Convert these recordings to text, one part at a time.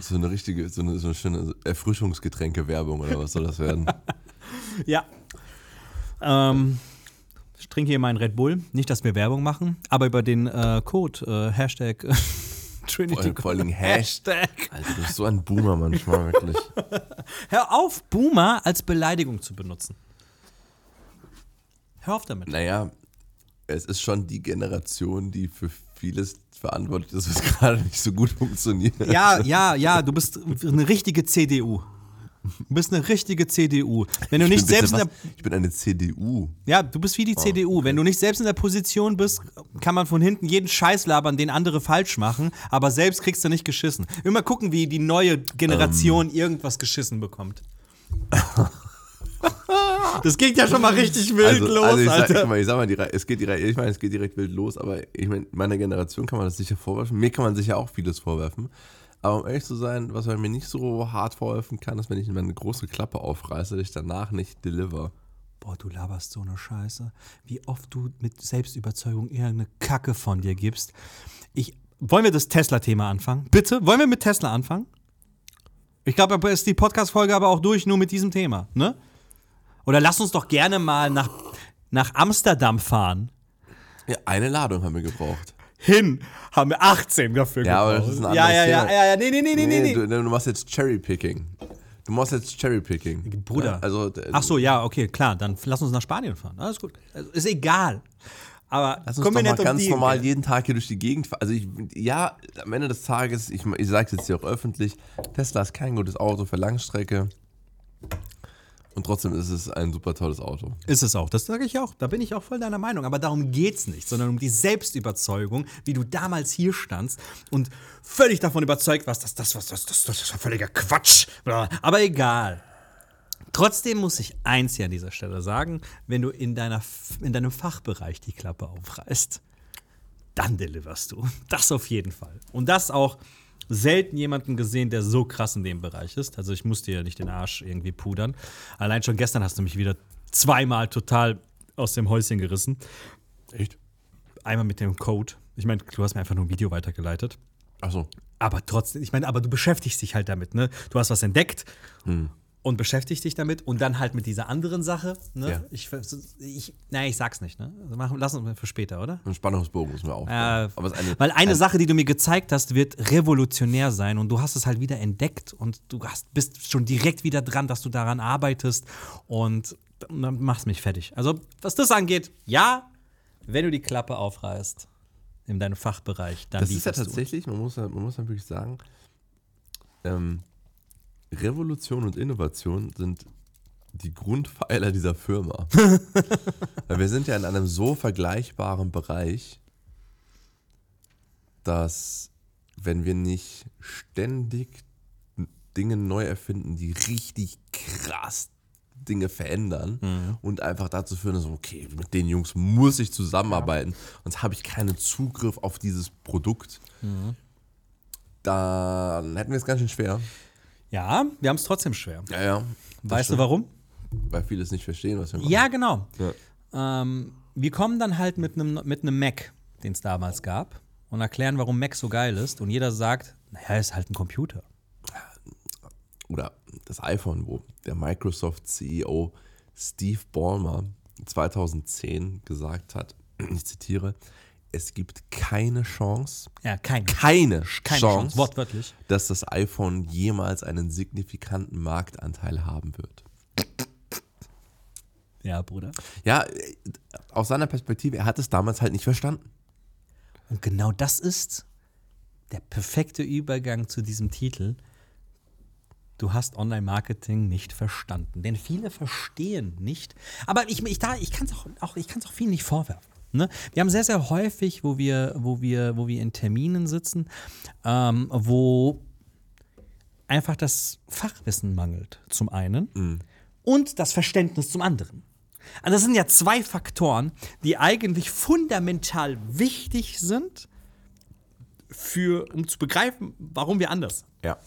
So eine richtige, so eine, so eine schöne Erfrischungsgetränke-Werbung oder was soll das werden? ja. Ähm, ich trinke hier meinen Red Bull. Nicht, dass wir Werbung machen, aber über den äh, Code, äh, Hashtag Trinity Vor, vor allem Hashtag. Alter, du bist so ein Boomer manchmal, wirklich. Hör auf, Boomer als Beleidigung zu benutzen. Hör auf damit. Naja, es ist schon die Generation, die für vieles verantwortlich ist, was gerade nicht so gut funktioniert. Ja, ja, ja, du bist eine richtige CDU. Du bist eine richtige CDU. Wenn du ich nicht selbst in der Ich bin eine CDU. Ja, du bist wie die oh, CDU. Wenn du nicht selbst in der Position bist, kann man von hinten jeden Scheiß labern, den andere falsch machen, aber selbst kriegst du nicht geschissen. Immer gucken, wie die neue Generation ähm. irgendwas geschissen bekommt. Das ging ja schon mal richtig wild also, los, also ich sag, Alter. Mal, ich sag mal, es geht direkt, ich meine, es geht direkt wild los, aber ich meine, meiner Generation kann man das sicher vorwerfen. Mir kann man sicher auch vieles vorwerfen. Aber um ehrlich zu sein, was man mir nicht so hart vorwerfen kann, ist, wenn ich meine große Klappe aufreiße, dass ich danach nicht deliver. Boah, du laberst so eine Scheiße. Wie oft du mit Selbstüberzeugung irgendeine Kacke von dir gibst. Ich, wollen wir das Tesla-Thema anfangen? Bitte? Wollen wir mit Tesla anfangen? Ich glaube, ist die Podcast-Folge aber auch durch, nur mit diesem Thema, ne? Oder lass uns doch gerne mal nach, nach Amsterdam fahren. Ja, eine Ladung haben wir gebraucht. Hin haben wir 18 dafür ja, gebraucht. Aber das ist ein anderes ja, ja, ja, ja, ja, nee, nee, nee, nee, nee. Du, du machst jetzt Cherry-Picking. Du machst jetzt Cherry-Picking. Bruder. Ja, also, Ach so, ja, okay, klar. Dann lass uns nach Spanien fahren. Alles gut. Also, ist egal. Aber Lass uns doch mal ganz um normal jeden Tag hier durch die Gegend fahren. Also ich, ja, am Ende des Tages, ich, ich sage es jetzt hier auch öffentlich, Tesla ist kein gutes Auto für Langstrecke. Und trotzdem ist es ein super tolles Auto. Ist es auch, das sage ich auch. Da bin ich auch voll deiner Meinung. Aber darum geht es nicht, sondern um die Selbstüberzeugung, wie du damals hier standst und völlig davon überzeugt warst, dass das, was das, das, das ist völliger Quatsch. Aber egal. Trotzdem muss ich eins hier an dieser Stelle sagen: Wenn du in, deiner, in deinem Fachbereich die Klappe aufreißt, dann deliverst du. Das auf jeden Fall. Und das auch selten jemanden gesehen, der so krass in dem Bereich ist. Also ich musste ja nicht den Arsch irgendwie pudern. Allein schon gestern hast du mich wieder zweimal total aus dem Häuschen gerissen. Echt? Einmal mit dem Code. Ich meine, du hast mir einfach nur ein Video weitergeleitet. Ach so. Aber trotzdem, ich meine, aber du beschäftigst dich halt damit, ne? Du hast was entdeckt. Hm und beschäftigst dich damit und dann halt mit dieser anderen Sache. Ne? Ja. Ich, ich, naja, ich sag's nicht. Ne? Also machen, lass uns für später, oder? Ein Spannungsbogen müssen wir aufbauen. Äh, eine, weil eine, eine, Sache, die du mir gezeigt hast, wird revolutionär sein und du hast es halt wieder entdeckt und du hast, bist schon direkt wieder dran, dass du daran arbeitest und dann machst mich fertig. Also, was das angeht, ja, wenn du die Klappe aufreißt in deinem Fachbereich, dann Das ist ja tatsächlich, man muss ja, man muss ja wirklich sagen, ähm, Revolution und Innovation sind die Grundpfeiler dieser Firma. Weil wir sind ja in einem so vergleichbaren Bereich, dass wenn wir nicht ständig Dinge neu erfinden, die richtig krass Dinge verändern mhm. und einfach dazu führen, dass, okay, mit den Jungs muss ich zusammenarbeiten, sonst habe ich keinen Zugriff auf dieses Produkt, mhm. dann hätten wir es ganz schön schwer. Ja, wir haben es trotzdem schwer. Ja, ja. Weißt stimmt. du warum? Weil viele es nicht verstehen, was wir machen. Ja, genau. Ja. Ähm, wir kommen dann halt mit einem mit Mac, den es damals gab, und erklären, warum Mac so geil ist. Und jeder sagt, naja, ist halt ein Computer. Oder das iPhone, wo der Microsoft-CEO Steve Ballmer 2010 gesagt hat, ich zitiere, es gibt keine Chance, ja, keine, keine, keine Chance, Chance, wortwörtlich, dass das iPhone jemals einen signifikanten Marktanteil haben wird. Ja, Bruder. Ja, aus seiner Perspektive, er hat es damals halt nicht verstanden. Und genau das ist der perfekte Übergang zu diesem Titel. Du hast Online-Marketing nicht verstanden. Denn viele verstehen nicht. Aber ich, ich, ich kann es auch, auch, auch vielen nicht vorwerfen. Ne? Wir haben sehr, sehr häufig, wo wir, wo wir, wo wir in Terminen sitzen, ähm, wo einfach das Fachwissen mangelt, zum einen, und das Verständnis zum anderen. Also das sind ja zwei Faktoren, die eigentlich fundamental wichtig sind, für, um zu begreifen, warum wir anders. Ja.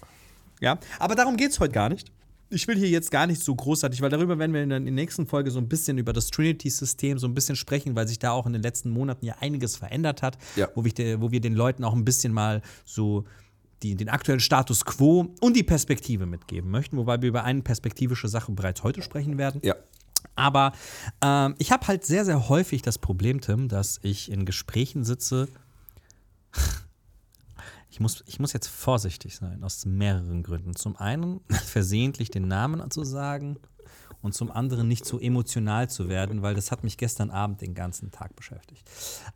Ja, aber darum geht es heute gar nicht. Ich will hier jetzt gar nicht so großartig, weil darüber werden wir in der, nächsten Folge so ein bisschen über das Trinity-System so ein bisschen sprechen, weil sich da auch in den letzten Monaten ja einiges verändert hat, Ja. wo, wir, wo wir den Leuten auch ein bisschen mal so die, den aktuellen Status quo und die Perspektive mitgeben möchten, wobei wir über eine perspektivische Sache bereits heute sprechen werden. Ja. Aber ähm, ich habe halt sehr, sehr häufig das Problem, Tim, dass ich in Gesprächen sitze. Ich muss, ich muss jetzt vorsichtig sein, aus mehreren Gründen. Zum einen, versehentlich den Namen zu sagen und zum anderen nicht so emotional zu werden, weil das hat mich gestern Abend den ganzen Tag beschäftigt.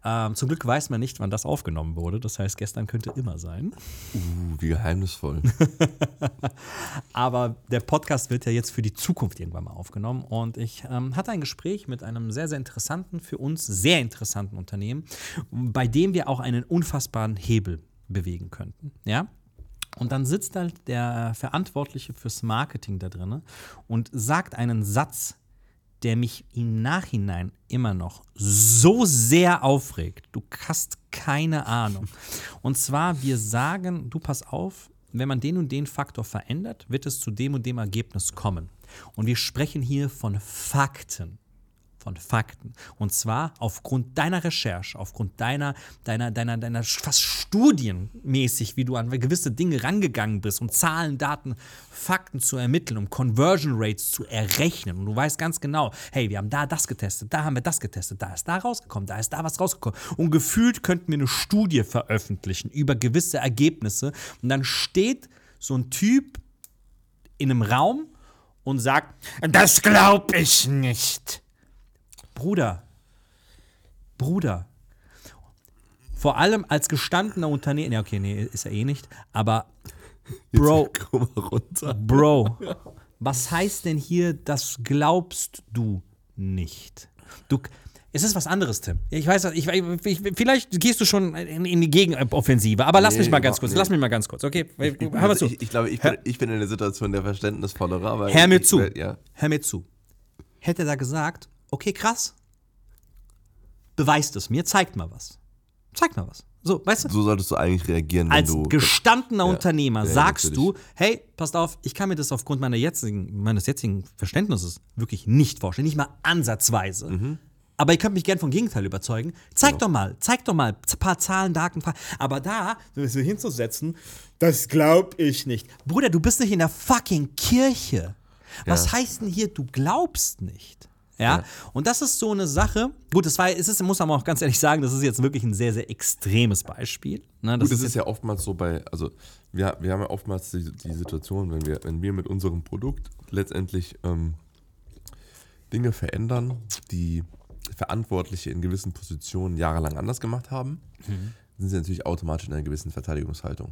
Ähm, zum Glück weiß man nicht, wann das aufgenommen wurde. Das heißt, gestern könnte immer sein. Uh, wie geheimnisvoll. Aber der Podcast wird ja jetzt für die Zukunft irgendwann mal aufgenommen. Und ich ähm, hatte ein Gespräch mit einem sehr, sehr interessanten, für uns sehr interessanten Unternehmen, bei dem wir auch einen unfassbaren Hebel bewegen könnten. Ja? Und dann sitzt halt der Verantwortliche fürs Marketing da drin und sagt einen Satz, der mich im Nachhinein immer noch so sehr aufregt. Du hast keine Ahnung. Und zwar, wir sagen, du pass auf, wenn man den und den Faktor verändert, wird es zu dem und dem Ergebnis kommen. Und wir sprechen hier von Fakten. Von Fakten. Und zwar aufgrund deiner Recherche, aufgrund deiner, deiner, deiner, deiner fast studienmäßig, wie du an gewisse Dinge rangegangen bist, um Zahlen, Daten, Fakten zu ermitteln, um Conversion Rates zu errechnen. Und du weißt ganz genau, hey, wir haben da das getestet, da haben wir das getestet, da ist da rausgekommen, da ist da was rausgekommen. Und gefühlt könnten wir eine Studie veröffentlichen über gewisse Ergebnisse. Und dann steht so ein Typ in einem Raum und sagt, das glaube ich nicht. Bruder, Bruder, vor allem als gestandener Unternehmer, ja okay, nee, ist er eh nicht, aber Bro, Komm mal runter. Bro, was heißt denn hier, das glaubst du nicht? Du, es ist was anderes, Tim. Ich weiß, ich, ich, vielleicht gehst du schon in, in die Gegenoffensive, aber lass Nee, mich mal ganz kurz, nicht. lass mich mal ganz kurz, okay? Hör mal Also zu. ich, ich glaube, ich bin, ich bin in der Situation der verständnisvollerer. Weil Hör mir ich, zu. Ja. Hör mir zu. Hätte er da gesagt, okay, krass, beweist es mir, zeigt mal was. Zeigt mal was. So, weißt du? So solltest du eigentlich reagieren, wenn Als du. gestandener Unternehmer ja, sagst natürlich. du, hey, passt auf, ich kann mir das aufgrund meiner jetzigen, meines jetzigen Verständnisses wirklich nicht vorstellen, nicht mal ansatzweise. Mhm. Aber ihr könnt mich gern vom Gegenteil überzeugen. Zeig Genau. doch mal, zeig doch mal ein paar Zahlen, Daten. Aber da, so hinzusetzen, das glaub ich nicht. Bruder, du bist nicht in der fucking Kirche. Was Ja. heißt denn hier, du glaubst nicht? Ja? Ja. und das ist so eine Sache. Gut, das war, es ist, muss man auch ganz ehrlich sagen, das ist jetzt wirklich ein sehr, sehr extremes Beispiel. Ne, das Gut, das ist ist ja oftmals so bei, also wir, wir haben ja oftmals die, die Situation, wenn wir, wenn wir mit unserem Produkt letztendlich ähm, Dinge verändern, die Verantwortliche in gewissen Positionen jahrelang anders gemacht haben, sind sie natürlich automatisch in einer gewissen Verteidigungshaltung.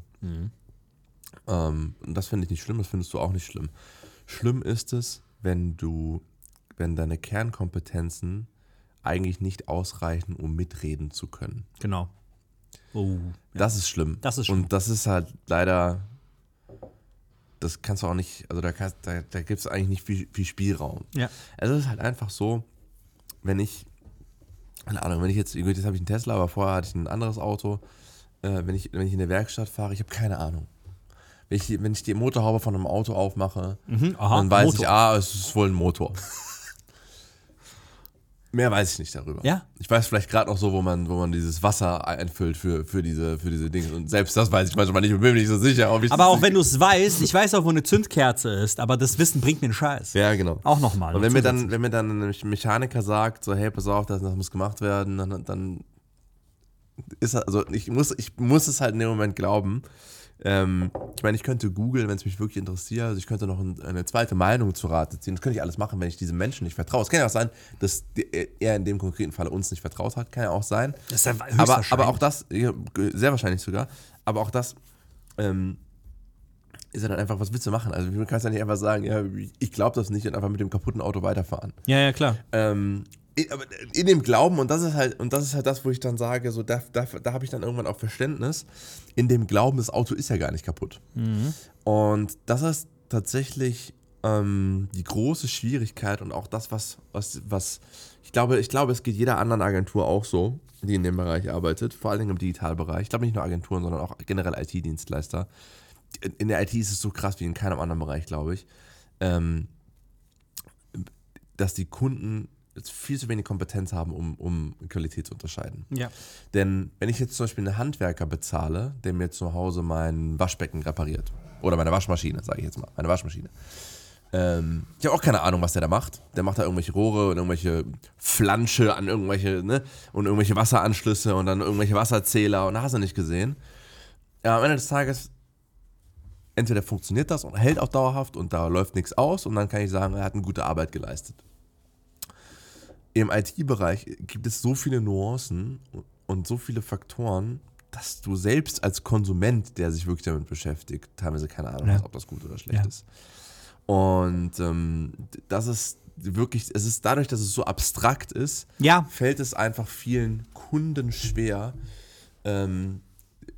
Ähm, und das finde ich nicht schlimm, das findest du auch nicht schlimm. Schlimm ist es, wenn du, wenn deine Kernkompetenzen eigentlich nicht ausreichen, um mitreden zu können. Genau. Oh. Das ist schlimm. Das ist schlimm. Und das ist halt leider, das kannst du auch nicht, also da, kannst- da, da gibt es eigentlich nicht viel, viel Spielraum. Ja. Es ist halt einfach so, wenn ich, keine Ahnung, wenn ich jetzt, gut, jetzt habe ich einen Tesla, aber vorher hatte ich ein anderes Auto, äh, wenn, ich, wenn ich in der Werkstatt fahre, ich habe keine Ahnung. Wenn ich, die- wenn ich die Motorhaube von einem Auto aufmache, Mhm, aha, dann weiß Motor. ich, ah, es ist wohl ein Motor. Mehr weiß ich nicht darüber. Ja. Ich weiß vielleicht gerade noch so, wo man, wo man dieses Wasser einfüllt für, für, diese, für diese Dinge. Und selbst das weiß ich manchmal nicht und bin mir nicht so sicher. Ob ich Aber auch wenn du es weißt, ich weiß auch, wo eine Zündkerze ist, aber das Wissen bringt mir einen Scheiß. Ja, genau. Auch nochmal. Und wenn mir, dann, wenn mir dann ein Mechaniker sagt, so, hey, pass auf, das, das muss gemacht werden, dann, dann ist er- also ich muss, ich muss es halt in dem Moment glauben. Ähm, ich meine, ich könnte googeln, wenn es mich wirklich interessiert. Also ich könnte noch ein, eine zweite Meinung zu Rate ziehen. Das könnte ich alles machen, wenn ich diesem Menschen nicht vertraue. Es kann ja auch sein, dass er in dem konkreten Falle uns nicht vertraut hat. Kann ja auch sein. Das ist ja aber, aber auch das, sehr wahrscheinlich sogar, aber auch das ähm, ist ja dann einfach, was willst du machen? Also du kannst ja nicht einfach sagen, ja, ich glaube das nicht und einfach mit dem kaputten Auto weiterfahren. Ja, ja, klar. Ähm, in, in dem Glauben, und das ist halt, und das ist halt das, wo ich dann sage, so da, da, da habe ich dann irgendwann auch Verständnis, in dem Glauben, das Auto ist ja gar nicht kaputt. Und das ist tatsächlich ähm, die große Schwierigkeit und auch das, was, was, was ich glaube, ich glaube, es geht jeder anderen Agentur auch so, die in dem Bereich arbeitet, vor allen Dingen im Digitalbereich. Ich glaube nicht nur Agenturen, sondern auch generell IT-Dienstleister. In der IT ist es so krass wie in keinem anderen Bereich, glaube ich, ähm, dass die Kunden viel zu wenig Kompetenz haben, um, um Qualität zu unterscheiden. Ja. Denn wenn ich jetzt zum Beispiel einen Handwerker bezahle, der mir zu Hause mein Waschbecken repariert, oder meine Waschmaschine, sage ich jetzt mal, meine Waschmaschine. Ähm, ich habe auch keine Ahnung, was der da macht. Der macht da irgendwelche Rohre und irgendwelche Flansche an irgendwelche, ne, und irgendwelche Wasseranschlüsse und dann irgendwelche Wasserzähler und da hast du nicht gesehen. Ja, am Ende des Tages, entweder funktioniert das und hält auch dauerhaft und da läuft nichts aus und dann kann ich sagen, er hat eine gute Arbeit geleistet. Im IT-Bereich gibt es so viele Nuancen und so viele Faktoren, dass du selbst als Konsument, der sich wirklich damit beschäftigt, teilweise keine Ahnung Ja. hast, ob das gut oder schlecht Ja. ist. Und ähm, das ist wirklich, es ist dadurch, dass es so abstrakt ist, Ja. fällt es einfach vielen Kunden schwer, ähm,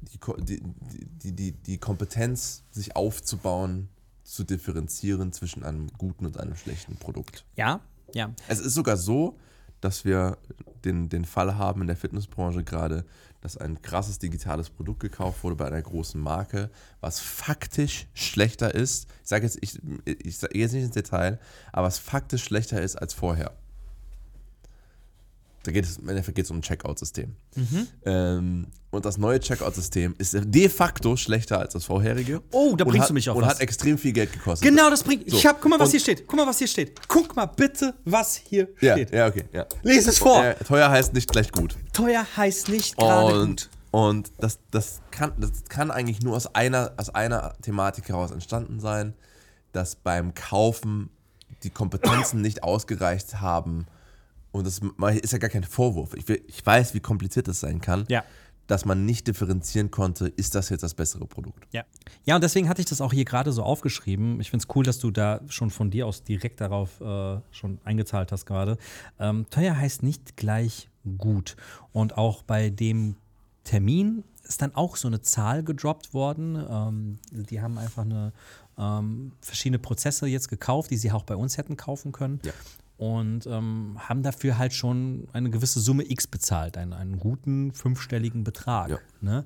die, die, die, die Kompetenz sich aufzubauen, zu differenzieren zwischen einem guten und einem schlechten Produkt. Ja. Ja. Es ist sogar so, dass wir den, den Fall haben in der Fitnessbranche gerade, dass ein krasses digitales Produkt gekauft wurde bei einer großen Marke, was faktisch schlechter ist. Ich sage jetzt, ich, ich sage jetzt nicht ins Detail, aber was faktisch schlechter ist als vorher. Da geht es im Endeffekt geht's um ein Checkout-System. Ähm, und das neue Checkout-System ist de facto schlechter als das vorherige. Oh, da bringst hat, du mich auf Und was. hat extrem viel Geld gekostet. Genau, das bringt. So. Ich hab, guck mal, was Und- hier steht. Guck mal, was hier steht. Guck mal bitte, was hier Ja, steht. ja, okay. Ja. Lies es vor. Äh, teuer heißt nicht gleich gut. Teuer heißt nicht gerade gut. und das, das, kann, das kann eigentlich nur aus einer, aus einer Thematik heraus entstanden sein, dass beim Kaufen die Kompetenzen nicht ausgereicht haben. Und das ist ja gar kein Vorwurf. Ich, will, ich weiß, wie kompliziert das sein kann, Ja. dass man nicht differenzieren konnte, ist das jetzt das bessere Produkt. Ja. ja, und deswegen hatte ich das auch hier gerade so aufgeschrieben. Ich finde es cool, dass du da schon von dir aus direkt darauf äh, schon eingezahlt hast gerade. Ähm, teuer heißt nicht gleich gut. Und auch bei dem Termin ist dann auch so eine Zahl gedroppt worden. Ähm, die haben einfach eine ähm, verschiedene Prozesse jetzt gekauft, die sie auch bei uns hätten kaufen können. Ja. Und ähm, haben dafür halt schon eine gewisse Summe X bezahlt, einen, einen guten fünfstelligen Betrag. Ja. Ne?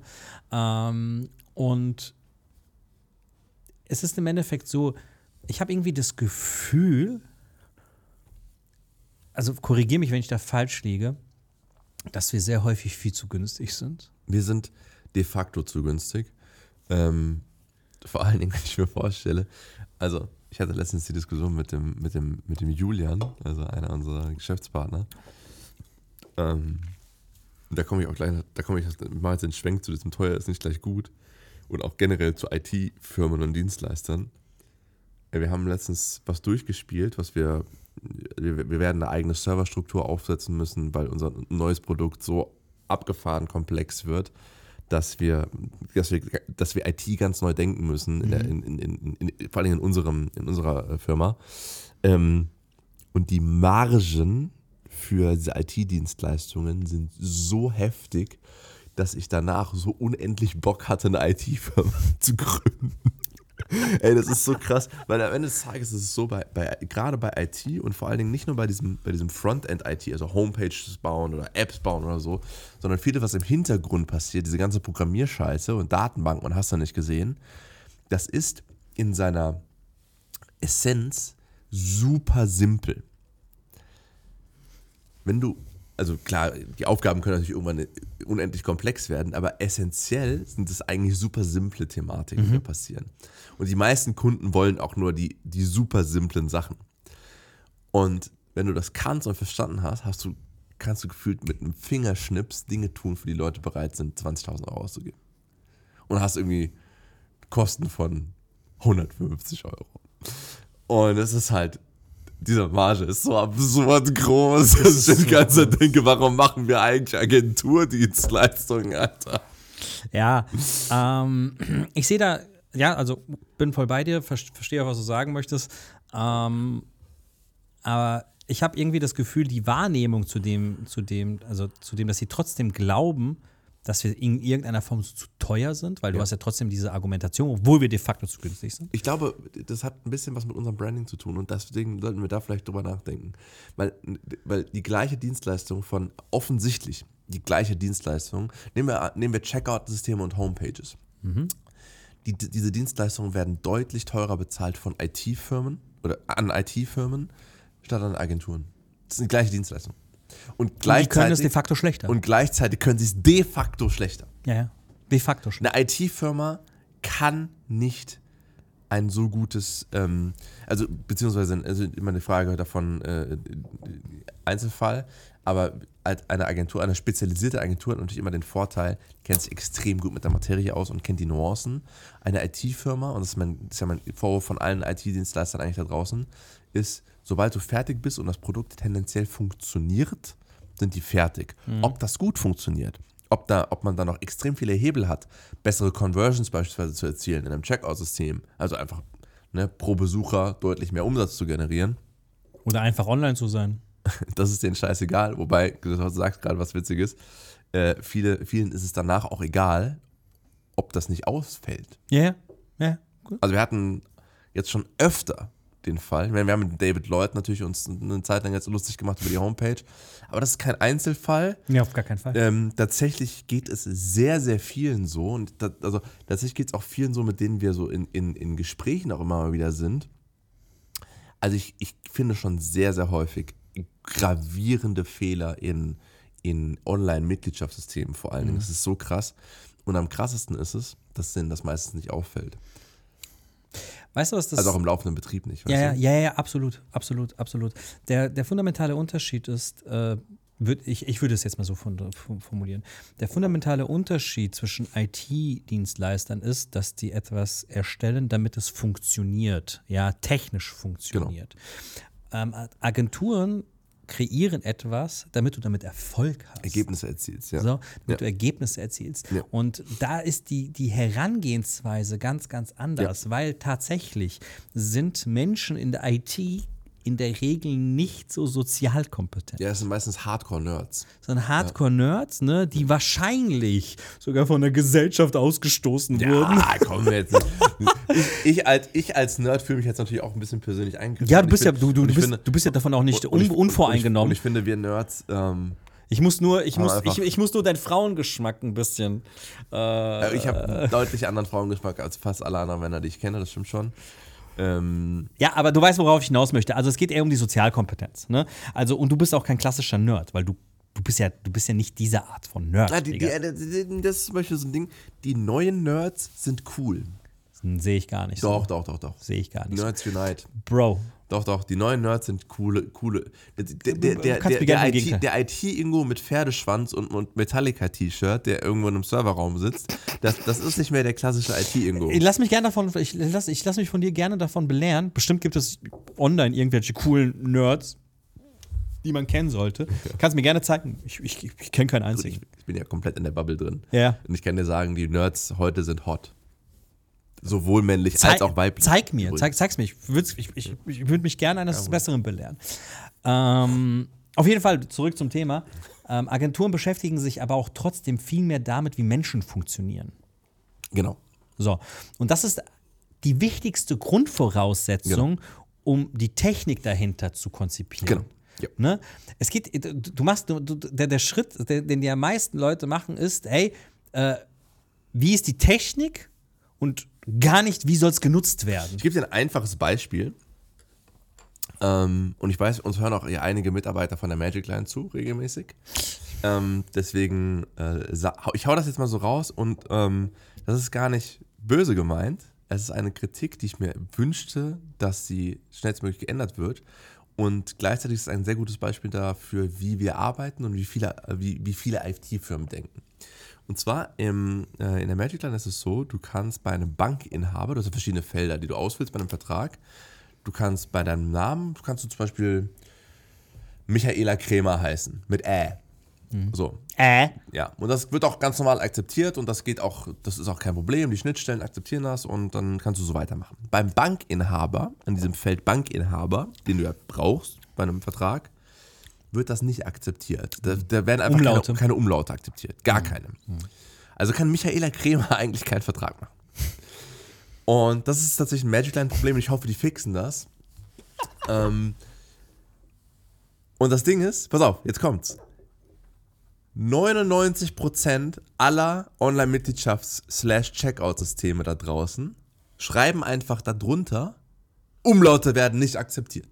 Ähm, und es ist im Endeffekt so, ich habe irgendwie das Gefühl, also korrigiere mich, wenn ich da falsch liege, dass wir sehr häufig viel zu günstig sind. Wir sind de facto zu günstig. Ähm, vor allen Dingen, wenn ich mir vorstelle, also ich hatte letztens die Diskussion mit dem, mit dem, mit dem Julian, also einer unserer Geschäftspartner. Ähm, da komme ich auch gleich, da komme ich, jetzt den Schwenk zu diesem teuer ist nicht gleich gut. Und auch generell zu IT-Firmen und Dienstleistern. Ja, Wir haben letztens was durchgespielt, was wir, wir werden eine eigene Serverstruktur aufsetzen müssen, weil unser neues Produkt so abgefahren komplex wird, dass wir, dass wir, dass wir IT ganz neu denken müssen, in der, in, in, in, in, vor allem in, unserem, in unserer äh, Firma. Ähm, und die Margen für diese IT-Dienstleistungen sind so heftig, dass ich danach so unendlich Bock hatte, eine IT-Firma zu gründen. Ey, das ist so krass, weil am Ende des Tages ist es so, bei, bei, gerade bei IT und vor allen Dingen nicht nur bei diesem, bei diesem Frontend-IT, also Homepages bauen oder Apps bauen oder so, sondern vieles, was im Hintergrund passiert, diese ganze Programmierscheiße und Datenbanken und hast du nicht gesehen, das ist in seiner Essenz super simpel. Wenn du, also klar, die Aufgaben können natürlich irgendwann unendlich komplex werden, aber essentiell sind es eigentlich super simple Thematiken, die da passieren. Und die meisten Kunden wollen auch nur die, die super simplen Sachen. Und wenn du das kannst und verstanden hast, hast du, kannst du gefühlt mit einem Fingerschnips Dinge tun, für die Leute bereit sind, 20.000 Euro auszugeben. Und hast irgendwie Kosten von 150 Euro. Und es ist halt, diese Marge ist so absurd groß, dass ich die ganze Zeit denke, warum machen wir eigentlich Agenturdienstleistungen, Alter? Ja, ähm, ich sehe da, ja, also bin voll bei dir, ver- verstehe auch, was du sagen möchtest. Ähm, aber ich habe irgendwie das Gefühl, die Wahrnehmung zu dem, zu dem, also zu dem, dass sie trotzdem glauben, dass wir in irgendeiner Form zu teuer sind, weil du Ja. hast ja trotzdem diese Argumentation, obwohl wir de facto zu günstig sind. Ich glaube, das hat ein bisschen was mit unserem Branding zu tun und deswegen sollten wir da vielleicht drüber nachdenken. Weil, weil die gleiche Dienstleistung von offensichtlich die gleiche Dienstleistung, nehmen wir, nehmen wir Checkout-Systeme und Homepages. Die, diese Dienstleistungen werden deutlich teurer bezahlt von IT-Firmen oder an IT-Firmen statt an Agenturen. Das ist die gleiche Dienstleistung. Und Die können es gleichzeitig, de facto schlechter. und gleichzeitig können sie es de facto schlechter. ja, ja. De facto schlechter. Eine IT-Firma kann nicht ein so gutes, ähm, also beziehungsweise also immer eine Frage davon äh, Einzelfall, aber als eine Agentur, eine spezialisierte Agentur hat natürlich immer den Vorteil, kennt sich extrem gut mit der Materie aus und kennt die Nuancen. Eine IT-Firma, und das ist, mein, das ist ja mein Vorwurf von allen IT-Dienstleistern eigentlich da draußen, ist, sobald du fertig bist und das Produkt tendenziell funktioniert, sind die fertig. Ob das gut funktioniert, ob, da, ob man da noch extrem viele Hebel hat, bessere Conversions beispielsweise zu erzielen in einem Checkout-System, also einfach ne, pro Besucher deutlich mehr Umsatz zu generieren, Oder einfach online zu sein. das ist denen scheißegal. Wobei, du sagst gerade was Witziges, äh, viele, vielen ist es danach auch egal, ob das nicht ausfällt. Ja, ja. ja. Gut. Also wir hatten jetzt schon öfter den Fall. Meine, wir haben mit David Lloyd natürlich uns eine Zeit lang jetzt lustig gemacht über die Homepage, aber das ist kein Einzelfall. Ja, auf gar keinen Fall. Ähm, tatsächlich geht es sehr, sehr vielen so und da, also tatsächlich geht es auch vielen so, mit denen wir so in, in, in Gesprächen auch immer mal wieder sind. Also ich, ich finde schon sehr, sehr häufig gravierende Fehler in, in Online-Mitgliedschaftssystemen vor allen Dingen. Das ist so krass. Und am krassesten ist es, dass denen das meistens nicht auffällt. Weißt du, was das Also auch im laufenden Betrieb nicht. Ja, ja, du? ja, ja, absolut, absolut, absolut. Der, der fundamentale Unterschied ist, äh, würd, ich, ich würde es jetzt mal so formulieren. Der fundamentale Unterschied zwischen IT-Dienstleistern ist, dass die etwas erstellen, damit es funktioniert, ja, technisch funktioniert. Ähm, Agenturen kreieren etwas, damit du damit Erfolg hast. Ergebnisse erzielst, ja. So, damit Ja. du Ergebnisse erzielst. Ja. Und da ist die, die Herangehensweise ganz, ganz anders, weil tatsächlich sind Menschen in der IT in der Regel nicht so sozialkompetent. Ja, es sind meistens Hardcore-Nerds. Sondern Hardcore-Nerds, ne, die wahrscheinlich sogar von der Gesellschaft ausgestoßen wurden. Ja, komm jetzt. ich, ich, als, ich als Nerd fühle mich jetzt natürlich auch ein bisschen persönlich eingegriffen. Ja, du bist ja, du, du, bist, finde- du bist ja davon auch nicht und ich- un, unvoreingenommen. Und ich, und ich finde, wir Nerds, ähm, Ich muss nur, ich muss, ich, ich muss nur deinen Frauengeschmack ein bisschen. Äh, ich habe einen deutlich anderen Frauengeschmack als fast alle anderen Männer, die ich kenne, das stimmt schon. Ähm, Ja, aber du weißt, worauf ich hinaus möchte. Also es geht eher um die Sozialkompetenz. Ne? Also, und du bist auch kein klassischer Nerd, weil du, du bist ja, du bist ja nicht diese Art von Nerd. ah, die, die, die, das ist zum Beispiel so ein Ding, die neuen Nerds sind cool. Sehe ich gar nicht. Doch, so. doch, doch, doch. Sehe ich gar nicht. so. Nerds Unite. Bro. Doch, doch, die neuen Nerds sind coole, coole. Der, der, der, der. IT, der IT-Ingo mit Pferdeschwanz und, und Metallica-T-Shirt, der irgendwo in einem Serverraum sitzt, das, das ist nicht mehr der klassische IT-Ingo. Ich lass mich gerne davon, ich lass, ich lass mich von dir gerne davon belehren. Bestimmt gibt es online irgendwelche coolen Nerds, die man kennen sollte. Kannst mir gerne zeigen. Ich, ich, ich kenne keinen Also ich, einzigen. ich bin ja komplett in der Bubble drin. Ja. Und ich kann dir sagen, die Nerds heute sind hot. Sowohl männlich Zeig, als auch weiblich. zeig mir, zeig, zeig's mir. Ich würde ich, ich, ich würd mich gerne eines Besseren belehren. Ähm, auf jeden Fall zurück zum Thema. Ähm, Agenturen beschäftigen sich aber auch trotzdem viel mehr damit, wie Menschen funktionieren. Genau. So, und das ist die wichtigste Grundvoraussetzung, um die Technik dahinter zu konzipieren. Genau. Ja. Ne? Es geht, du- machst, du, der, der Schritt, der, den die meisten Leute machen, ist, hey, äh, wie ist die Technik und gar nicht, wie soll es genutzt werden? Ich gebe dir ein einfaches Beispiel. Ähm, und ich weiß, uns hören auch ja einige Mitarbeiter von der Magic Line zu, regelmäßig. Ähm, deswegen, äh, ich hau das jetzt mal so raus und ähm, das ist gar nicht böse gemeint. Es ist eine Kritik, die ich mir wünschte, dass sie schnellstmöglich geändert wird. Und gleichzeitig ist es ein sehr gutes Beispiel dafür, wie wir arbeiten und wie viele, wie, wie viele IT-Firmen denken. Und zwar im, äh, in der Magic Line ist es so, du kannst bei einem Bankinhaber, du hast ja verschiedene Felder, die du ausfüllst bei einem Vertrag. Du kannst bei deinem Namen, du kannst du zum Beispiel Michaela Krämer heißen, mit Ä. So, Äh? ja. Und das wird auch ganz normal akzeptiert und das geht auch, das ist auch kein Problem. Die Schnittstellen akzeptieren das und dann kannst du so weitermachen. Beim Bankinhaber, an diesem Feld Bankinhaber, den du ja brauchst, bei einem Vertrag, wird das nicht akzeptiert. Da, da werden einfach Umlaute. Keine, keine Umlaute akzeptiert. Gar keine. Also kann Michaela Kremer eigentlich keinen Vertrag machen. Und das ist tatsächlich ein Magicline-Problem und ich hoffe, die fixen das. ähm, und das Ding ist, pass auf, jetzt kommt's. 99% aller Online-Mitgliedschafts-Checkout-Systeme da draußen schreiben einfach darunter, Umlaute werden nicht akzeptiert.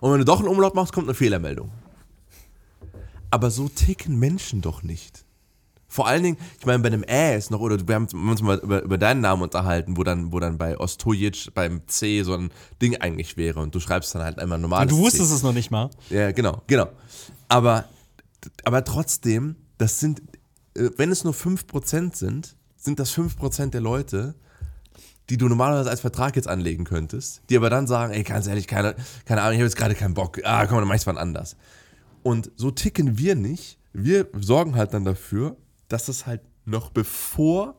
Und wenn du doch einen Umlaut machst, kommt eine Fehlermeldung. Aber so ticken Menschen doch nicht. Vor allen Dingen, ich meine, bei einem Ä ist noch, oder wir haben uns mal über, über deinen Namen unterhalten, wo dann, wo dann bei Ostojic beim C so ein Ding eigentlich wäre und du schreibst dann halt einmal normales Du C. wusstest es noch nicht mal. Ja, genau, genau. Aber, aber trotzdem, das sind, äh, wenn es nur 5% sind, sind das 5% der Leute, die du normalerweise als Vertrag jetzt anlegen könntest, die aber dann sagen, ey, ganz ehrlich, keine, keine Ahnung, ich habe jetzt gerade keinen Bock, ah, komm, dann mach ich's wann anders. Und so ticken wir nicht. Wir sorgen halt dann dafür, dass es halt noch bevor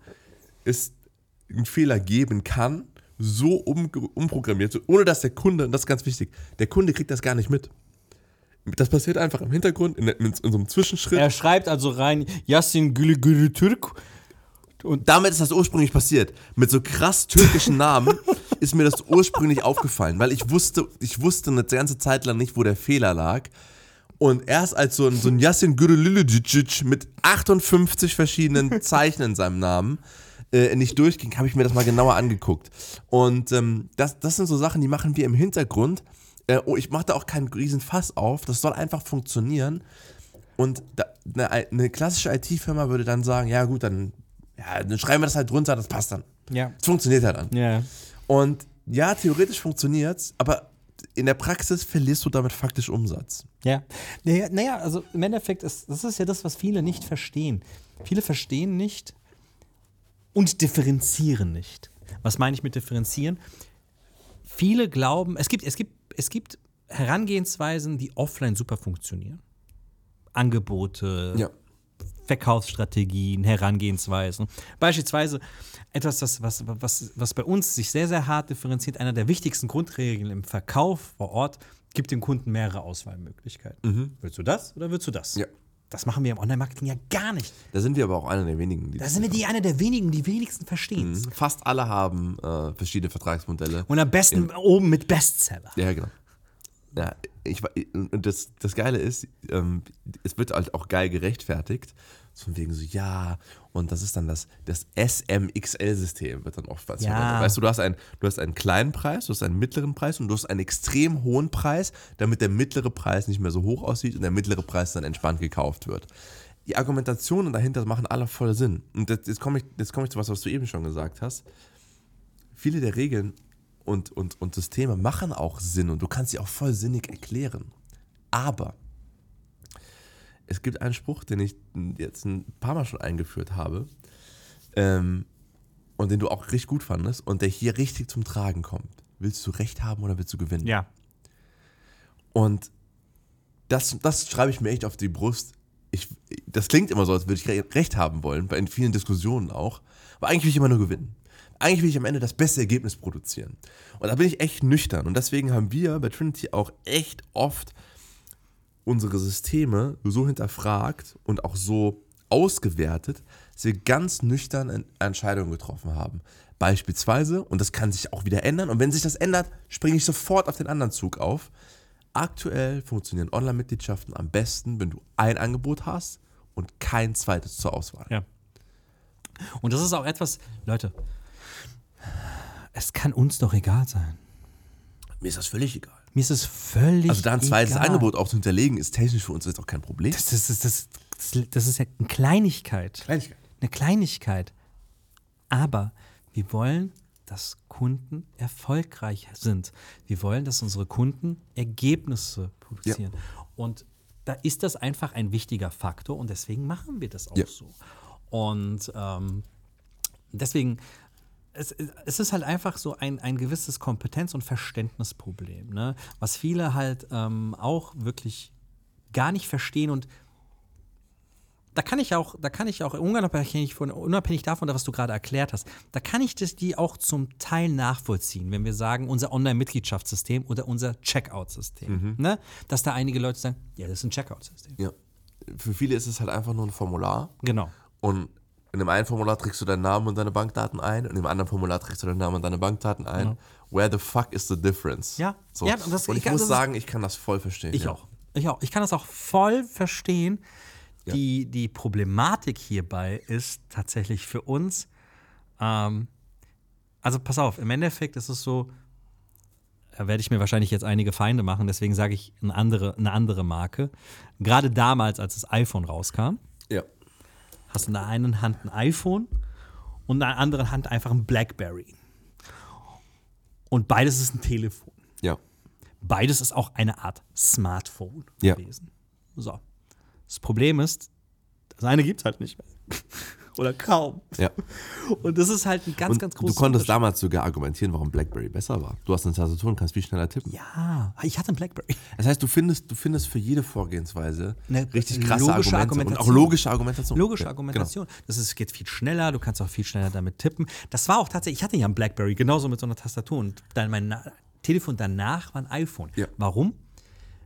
es einen Fehler geben kann, so um, umprogrammiert wird, ohne dass der Kunde, und das ist ganz wichtig, der Kunde kriegt das gar nicht mit. Das passiert einfach im Hintergrund, in, in, in so einem Zwischenschritt. Er schreibt also rein, Yassin Gülü Gülü Türk. Und damit ist das ursprünglich passiert. Mit so krass türkischen Namen ist mir das ursprünglich aufgefallen, weil ich wusste, ich wusste eine ganze Zeit lang nicht, wo der Fehler lag. Und erst als so ein, so ein Yasin Gürülülücic mit 58 verschiedenen Zeichen in seinem Namen äh, nicht durchging, habe ich mir das mal genauer angeguckt. Und ähm, das, das sind so Sachen, die machen wir im Hintergrund. Äh, oh, ich mache da auch keinen riesen Fass auf. Das soll einfach funktionieren. Und da, eine, eine klassische IT-Firma würde dann sagen, ja gut, dann, ja, dann schreiben wir das halt drunter, das passt dann. Ja. Es funktioniert halt dann. Ja. Und ja, theoretisch funktioniert's, aber in der Praxis verlierst du damit faktisch Umsatz. Ja. Naja, naja, also im Endeffekt ist das ist ja das, was viele nicht verstehen. Viele verstehen nicht und differenzieren nicht. Was meine ich mit differenzieren? Viele glauben, es gibt, es gibt, es gibt Herangehensweisen, die offline super funktionieren. Angebote, Ja. Verkaufsstrategien, Herangehensweisen. Beispielsweise etwas, das, was, was, was bei uns sich sehr, sehr hart differenziert, einer der wichtigsten Grundregeln im Verkauf vor Ort, gibt dem Kunden mehrere Auswahlmöglichkeiten. Willst du das oder willst du das? Ja. Das machen wir im Online-Marketing ja gar nicht. Da sind wir aber auch einer der wenigen, die Da sind wir die eine der wenigen, die wenigsten verstehen es. Fast alle haben äh, verschiedene Vertragsmodelle. Und am besten oben mit Bestseller. Ja, genau. Ja, ich, und das, das Geile ist, ähm, es wird halt auch geil gerechtfertigt. Von wegen so, ja, und das ist dann das, das SMXL-System, wird dann oft was Ja. verwendet. Weißt du, du hast, einen, du hast einen kleinen Preis, du hast einen mittleren Preis und du hast einen extrem hohen Preis, damit der mittlere Preis nicht mehr so hoch aussieht und der mittlere Preis dann entspannt gekauft wird. Die Argumentationen dahinter machen alle voll Sinn. Und jetzt, jetzt komme ich, jetzt komme ich zu was, was du eben schon gesagt hast viele der Regeln und, und, und Systeme machen auch Sinn und du kannst sie auch voll sinnig erklären. Aber es gibt einen Spruch, den ich jetzt ein paar Mal schon eingeführt habe ähm, und den du auch richtig gut fandest und der hier richtig zum Tragen kommt. Willst du Recht haben oder willst du gewinnen? Ja. Und das, das schreibe ich mir echt auf die Brust. Ich, das klingt immer so, als würde ich re- Recht haben wollen, bei vielen Diskussionen auch. Aber eigentlich will ich immer nur gewinnen. Eigentlich will ich am Ende das beste Ergebnis produzieren. Und da bin ich echt nüchtern. Und deswegen haben wir bei Trinity auch echt oft unsere Systeme so hinterfragt und auch so ausgewertet, dass wir ganz nüchtern en- Entscheidungen getroffen haben. Beispielsweise, und das kann sich auch wieder ändern, und wenn sich das ändert, springe ich sofort auf den anderen Zug auf. Aktuell funktionieren Online-Mitgliedschaften am besten, wenn du ein Angebot hast und kein zweites zur Auswahl. Ja. Und das ist auch etwas, Leute, es kann uns doch egal sein. Mir ist das völlig egal. Mir ist es völlig Also da ein zweites egal. Angebot auch zu hinterlegen, ist technisch für uns jetzt auch kein Problem. Das, das, das, das, das, ist ja eine Kleinigkeit. Kleinigkeit. Eine Kleinigkeit. Aber wir wollen, dass Kunden erfolgreich sind. Wir wollen, dass unsere Kunden Ergebnisse produzieren. Und da ist das einfach ein wichtiger Faktor und deswegen machen wir das auch Ja. so. Und ähm, deswegen, es, es ist halt einfach so ein, ein gewisses Kompetenz- und Verständnisproblem, ne? was viele halt ähm, auch wirklich gar nicht verstehen und da kann ich auch, da kann ich auch unabhängig, von, unabhängig davon, was du gerade erklärt hast, da kann ich das die auch zum Teil nachvollziehen, wenn wir sagen, unser Online-Mitgliedschaftssystem oder unser Checkout-System. Ne? Dass da einige Leute sagen, ja, das ist ein Checkout-System. Ja. Für viele ist es halt einfach nur ein Formular. Genau. Und in dem einen Formular trägst du deinen Namen und deine Bankdaten ein und im anderen Formular trägst du deinen Namen und deine Bankdaten ein. Where the fuck is the difference? Ja. So. Ja, das- und ich ich kann- muss sagen, ich kann das voll verstehen. Ich ja. auch. Ich auch. Ich kann das auch voll verstehen. Die, die Problematik hierbei ist tatsächlich für uns, ähm, also pass auf, im Endeffekt ist es so, da werde ich mir wahrscheinlich jetzt einige Feinde machen, deswegen sage ich eine andere, eine andere Marke. Gerade damals, als das iPhone rauskam, Ja. Hast du in der einen Hand ein iPhone und in der anderen Hand einfach ein Blackberry. Und beides ist ein Telefon. Ja. Beides ist auch eine Art Smartphone Ja. gewesen. So. Das Problem ist, das eine gibt es halt nicht mehr. Oder kaum. Ja. Und das ist halt ein ganz, Und ganz du großes konntest Unterschied. damals sogar argumentieren, warum BlackBerry besser war. Du hast eine Tastatur und kannst viel schneller tippen. Ja, ich hatte ein Blackberry. Das heißt, du findest, du findest für jede Vorgehensweise Eine richtig krasse logische Argumente und auch Argumentation. logische Argumentation. Logische Ja, Argumentation. Das ist, geht viel schneller, du kannst auch viel schneller damit tippen. Das war auch tatsächlich, ich hatte ja ein Blackberry, genauso mit so einer Tastatur. Und dann mein Na Telefon danach war ein iPhone. Ja. Warum?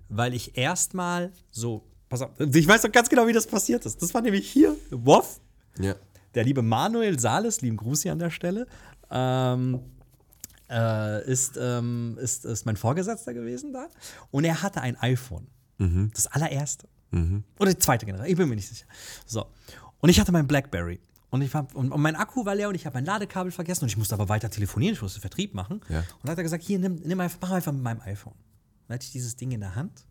Weil ich erstmal so, pass auf, ich weiß doch ganz genau, wie das passiert ist. Das war nämlich hier, WOF, Genau. Ja. der liebe Manuel Sales, lieben Gruß hier an der Stelle, ähm, äh, ist, ähm, ist, ist mein Vorgesetzter gewesen da. Und er hatte ein iPhone. Das allererste. Oder die zweite Generation, ich bin mir nicht sicher. So. Und ich hatte mein Blackberry. Und, ich und, und mein Akku war leer und ich habe mein Ladekabel vergessen und ich musste aber weiter telefonieren, ich musste Vertrieb machen. Ja. Und dann hat er gesagt, hier, nimm, nimm einfach, mach einfach mit meinem iPhone. Dann hatte ich dieses Ding in der Hand,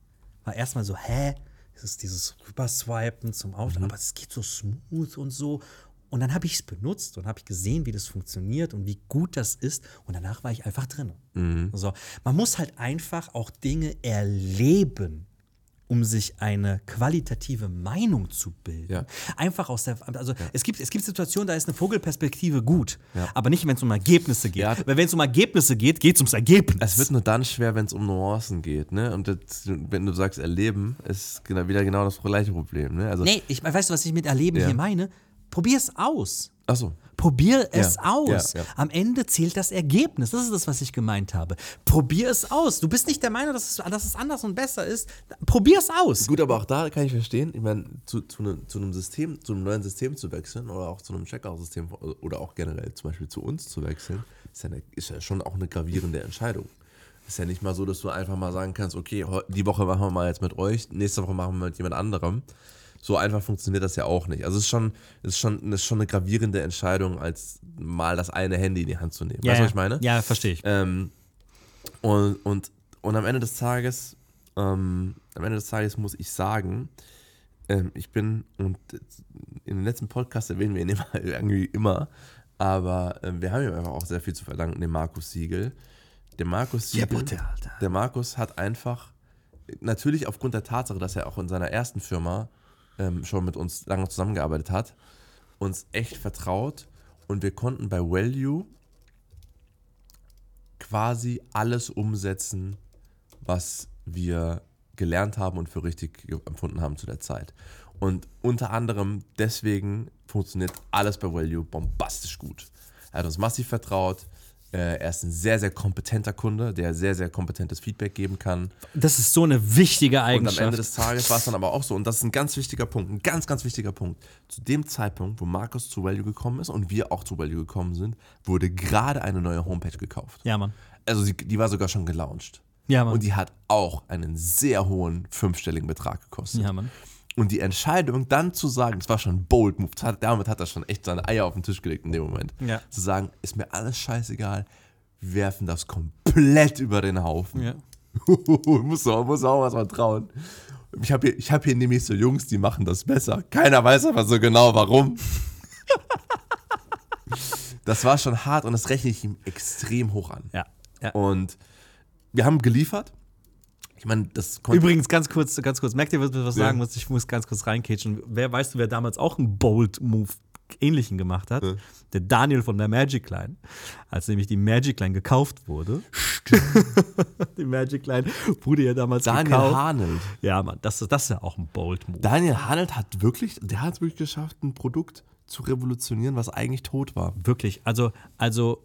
war erstmal so, hä? Das ist dieses Rüberswipen zum Aufladen, aber es geht so smooth und so. Und dann habe ich es benutzt und habe ich gesehen, wie das funktioniert und wie gut das ist. Und danach war ich einfach drin. So. Man muss halt einfach auch Dinge erleben, um sich eine qualitative Meinung zu bilden. Ja. Einfach aus der. Also es, gibt, es gibt Situationen, da ist eine Vogelperspektive gut, Ja. aber nicht, wenn es um Ergebnisse geht. Ja. Weil wenn es um Ergebnisse geht, geht es ums Ergebnis. Es wird nur dann schwer, wenn es um Nuancen geht, ne? Und das, wenn du sagst erleben, ist wieder genau das gleiche Problem, ne? Also, Nee, ich, weißt du, was ich mit Erleben Ja. hier meine? Probier es aus. achso, Probier es Ja, aus. ja, ja. Am Ende zählt das Ergebnis. Das ist das, was ich gemeint habe. Probier es aus. Du bist nicht der Meinung, dass es, dass es anders und besser ist. Probier es aus. Gut, aber auch da kann ich verstehen, ich meine, zu, zu, einem, zu einem System, zu einem neuen System zu wechseln oder auch zu einem Checkout-System oder auch generell zum Beispiel zu uns zu wechseln, ist ja, eine, ist ja schon auch eine gravierende Entscheidung. Ist ja nicht mal so, dass du einfach mal sagen kannst, okay, die Woche machen wir mal jetzt mit euch, nächste Woche machen wir mit jemand anderem. So einfach funktioniert das ja auch nicht. Also es ist schon, es ist schon, es ist schon eine gravierende Entscheidung, als mal das eine Handy in die Hand zu nehmen. weißt du, was ich meine? Ja, verstehe ich. Ähm, und, und, und am Ende des Tages, ähm, am Ende des Tages muss ich sagen, ähm, ich bin, und in den letzten Podcasts erwähnen wir ihn immer, irgendwie immer, aber ähm, wir haben ihm einfach auch sehr viel zu verdanken, dem Markus Siegel. Der Markus Siegel, Butter, Alter. der Markus hat einfach, natürlich aufgrund der Tatsache, dass er auch in seiner ersten Firma ähm, schon mit uns lange zusammengearbeitet hat, uns echt vertraut und wir konnten bei Value quasi alles umsetzen, was wir gelernt haben und für richtig empfunden haben zu der Zeit. Und unter anderem deswegen funktioniert alles bei Value bombastisch gut. Er hat uns massiv vertraut. Äh, Er ist ein sehr, sehr kompetenter Kunde, der sehr, sehr kompetentes Feedback geben kann. Das ist so eine wichtige Und am Eigenschaft. Ende des Tages war es dann aber auch so, und das ist ein ganz wichtiger Punkt, ein ganz, ganz wichtiger Punkt. Zu dem Zeitpunkt, wo Markus zu Value gekommen ist und wir auch zu Value gekommen sind, wurde gerade eine neue Homepage gekauft. ja, Mann. Also sie, die war sogar schon gelauncht. Ja, Mann. Und die hat auch einen sehr hohen fünfstelligen Betrag gekostet. Ja, Mann. Und die Entscheidung dann zu sagen, das war schon ein bold Move, damit hat er schon echt seine Eier auf den Tisch gelegt in dem Moment. Ja. Zu sagen, ist mir alles scheißegal, wir werfen das komplett über den Haufen. Ja. muss, auch, muss auch was mal trauen. Ich habe hier, ich hab hier nämlich so Jungs, die machen das besser. Keiner weiß aber so genau warum. das war schon hart und das rechne ich ihm extrem hoch an. Ja. ja. Und wir haben geliefert. Ich meine, das konnte. Übrigens, ganz kurz, ganz kurz, merkt ihr, was ich was Ja. sagen muss? Ich muss ganz kurz reinkitschen. Wer weißt du, wer damals auch einen Bold-Move ähnlichen gemacht hat? Der Daniel von der Magic Line. Als nämlich die Magic Line gekauft wurde. Die Magic Line wurde ja damals Daniel gekauft. Hanelt. Ja, Mann, das, ist- das ist ja auch ein bold Move. Daniel Hanelt hat wirklich, der hat es wirklich geschafft, ein Produkt zu revolutionieren, was eigentlich tot war. Wirklich, also, also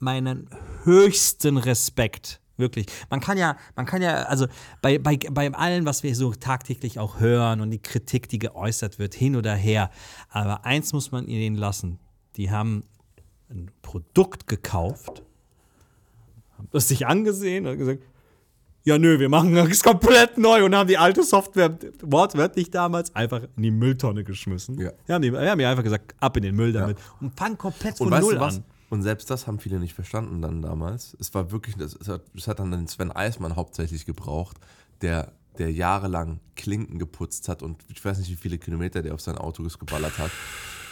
meinen höchsten Respekt. Wirklich. Man kann ja, man kann ja, also bei, bei, bei allem, was wir so tagtäglich auch hören und die Kritik, die geäußert wird, hin oder her. Aber eins muss man ihnen lassen. Die haben ein Produkt gekauft, haben das sich angesehen und gesagt, ja nö, wir machen das komplett neu und haben die alte Software wortwörtlich damals einfach in die Mülltonne geschmissen. Ja. Wir haben, die, wir haben ja einfach gesagt, ab in den Müll damit und fangen komplett von Und null du was? Und selbst das haben viele nicht verstanden dann damals. Es war wirklich, das, es, hat, es hat dann den Sven Eismann hauptsächlich gebraucht, der, der jahrelang Klinken geputzt hat und ich weiß nicht, wie viele Kilometer der auf sein Auto geballert hat.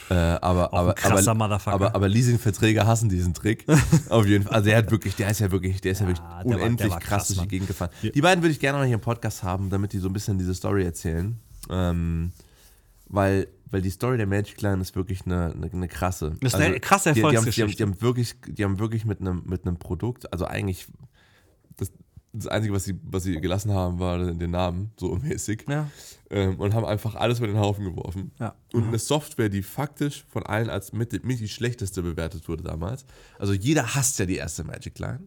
Äh, aber, aber, aber, aber, aber Leasingverträge hassen diesen Trick. Auf jeden Fall. Also der hat wirklich, der ist ja wirklich, der ist ja, wirklich der war- der unendlich war krass, krass, durch die Mann. Gegend gefahren. Die beiden würde ich gerne mal hier im Podcast haben, damit die so ein bisschen diese Story erzählen. Ähm, weil, weil die Story der Magic Line ist wirklich eine, eine, eine krasse. Das ist eine krasse die, die, haben, die, haben, Erfolgsgeschichte. die haben wirklich, die haben wirklich mit einem, mit einem Produkt, also eigentlich das, das Einzige, was sie, was sie gelassen haben, war den Namen, so mäßig. Ja. Ähm, und haben einfach alles über den Haufen geworfen. Ja. Und eine Software, die faktisch von allen als mit, mit die schlechteste bewertet wurde damals. Also jeder hasst ja die erste Magic Line.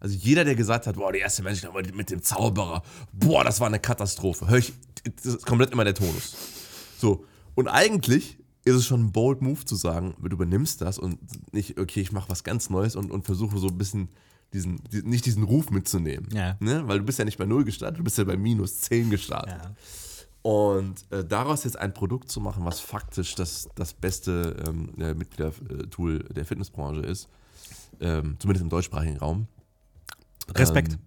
Also jeder, der gesagt hat, boah, die erste Magic Line mit dem Zauberer, boah, das war eine Katastrophe. Hör ich, das ist komplett immer der Tonus. So. Und eigentlich ist es schon ein bold Move zu sagen, du übernimmst das und nicht, okay, ich mache was ganz Neues und, und versuche so ein bisschen diesen, die, nicht diesen Ruf mitzunehmen. Ja. Ne? Weil du bist ja nicht bei Null gestartet, du bist ja bei minus 10 gestartet. Ja. Und äh, daraus jetzt ein Produkt zu machen, was faktisch das, das beste ähm, äh, Mitgliedertool der Fitnessbranche ist, ähm, zumindest im deutschsprachigen Raum. Respekt.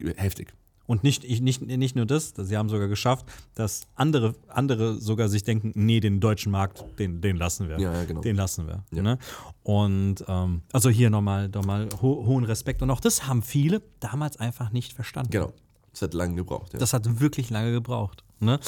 Ähm, heftig. Und nicht, ich- nicht, nicht nur das, sie haben sogar geschafft, dass andere, andere sogar sich denken, nee, den deutschen Markt, den, den lassen wir. Ja, ja, genau. Den lassen wir. Ja. Ne? Und ähm, also hier nochmal noch mal ho hohen Respekt. Und auch das haben viele damals einfach nicht verstanden. Genau. Das hat lange gebraucht. Ja. Das hat wirklich lange gebraucht. Ne?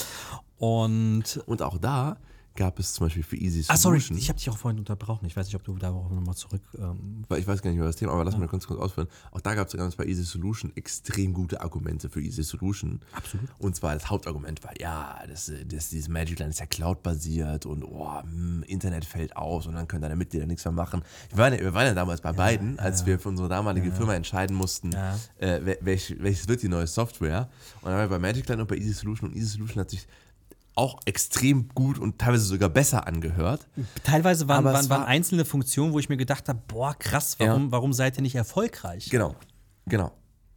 Und Und auch da gab es zum Beispiel für Easy Ah, sorry, Solution. ich habe dich auch vorhin unterbrochen. Ich weiß nicht, ob du darauf nochmal zurück. Ähm, ich weiß gar nicht mehr das Thema, aber lass mal kurz, kurz ausführen. Auch da gab es ganz bei Easy Solution extrem gute Argumente für Easy Solution. Absolut. Und zwar das Hauptargument war, ja, das, das, dieses Magic Line ist ja Cloud-basiert und oh, hm, Internet fällt aus und dann können deine Mitglieder nichts mehr machen. Wir waren ja, wir waren ja damals bei beiden, als wir für unsere damalige Firma entscheiden mussten, Ja. äh, wel- welch, welches wird die neue Software. Und dann waren wir bei Magic Line und bei Easy Solution und Easy Solution hat sich auch extrem gut und teilweise sogar besser angehört. teilweise waren, waren, waren war- einzelne Funktionen, wo ich mir gedacht habe: boah, krass, warum, Ja. warum seid ihr nicht erfolgreich? Genau, genau.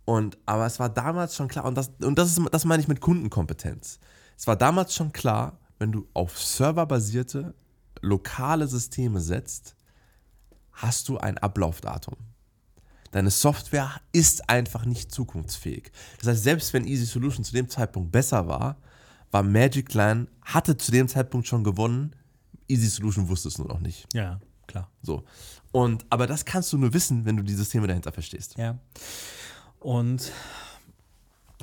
Und aber es war damals schon klar, und das, und das ist das meine ich mit Kundenkompetenz. Es war damals schon klar, wenn du auf serverbasierte lokale Systeme setzt, hast du ein Ablaufdatum. Deine Software ist einfach nicht zukunftsfähig. Das heißt, selbst wenn Easy Solution zu dem Zeitpunkt besser war, war Magic Line, hatte zu dem Zeitpunkt schon gewonnen. Easy Solution wusste es nur noch nicht. Ja, klar. So. Und, aber das kannst du nur wissen, wenn du die Systeme dahinter verstehst. Ja. Und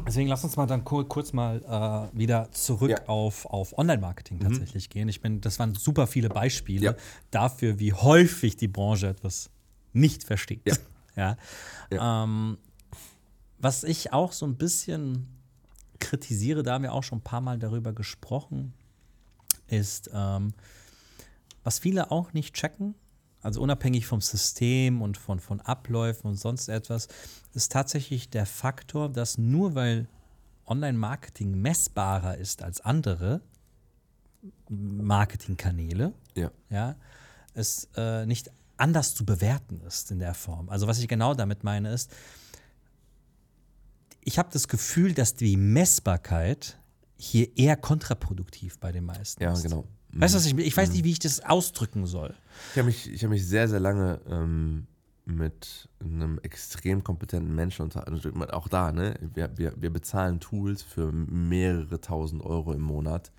deswegen lass uns mal dann kur kurz mal äh, wieder zurück Ja. Mhm. auf, auf Online-Marketing tatsächlich gehen. Ich bin, das waren super viele Beispiele Ja. dafür, wie häufig die Branche etwas nicht versteht. Ja. Ja. Ja. Ähm, was ich auch so ein bisschen kritisiere, da haben wir auch schon ein paar Mal darüber gesprochen, ist, ähm, was viele auch nicht checken, also unabhängig vom System und von, von Abläufen und sonst etwas, ist tatsächlich der Faktor, dass nur weil Online-Marketing messbarer ist als andere Marketingkanäle, Ja. ja, es äh, nicht anders zu bewerten ist in der Form. Also was ich genau damit meine ist, ich habe das Gefühl, dass die Messbarkeit hier eher kontraproduktiv bei den meisten Ja, ist. genau. Weißt du, was ich Ich weiß nicht, wie ich das ausdrücken soll. Ich habe mich, ich hab mich sehr, sehr lange ähm, mit einem extrem kompetenten Menschen unterhalten. Auch da, ne? Wir, wir, wir bezahlen Tools für mehrere tausend Euro im Monat,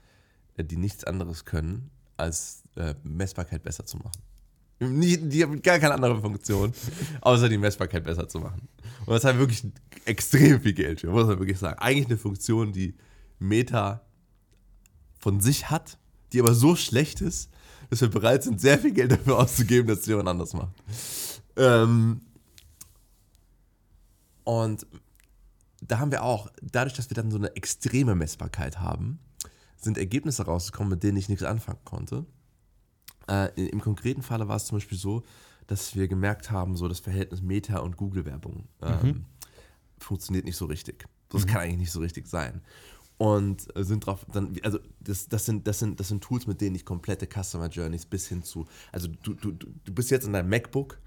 äh, die nichts anderes können, als äh, Messbarkeit besser zu machen. Nie, die haben gar keine andere Funktion, außer die Messbarkeit besser zu machen. Und das hat wirklich extrem viel Geld für, muss man wirklich sagen. Eigentlich eine Funktion, die Meta von sich hat, die aber so schlecht ist, dass wir bereit sind, sehr viel Geld dafür auszugeben, dass es jemand anders macht. Ähm, Und da haben wir auch, dadurch, dass wir dann so eine extreme Messbarkeit haben, sind Ergebnisse rausgekommen, mit denen ich nichts anfangen konnte. Äh, Im konkreten Falle war es zum Beispiel so, dass wir gemerkt haben, so das Verhältnis Meta- und Google-Werbung ähm, Mhm. funktioniert nicht so richtig. Das kann eigentlich nicht so richtig sein. Und äh, sind drauf, dann, also das, das, sind, das, sind, das sind Tools, mit denen ich komplette Customer Journeys bis hin zu, also du, du, du du bist jetzt in deinem MacBook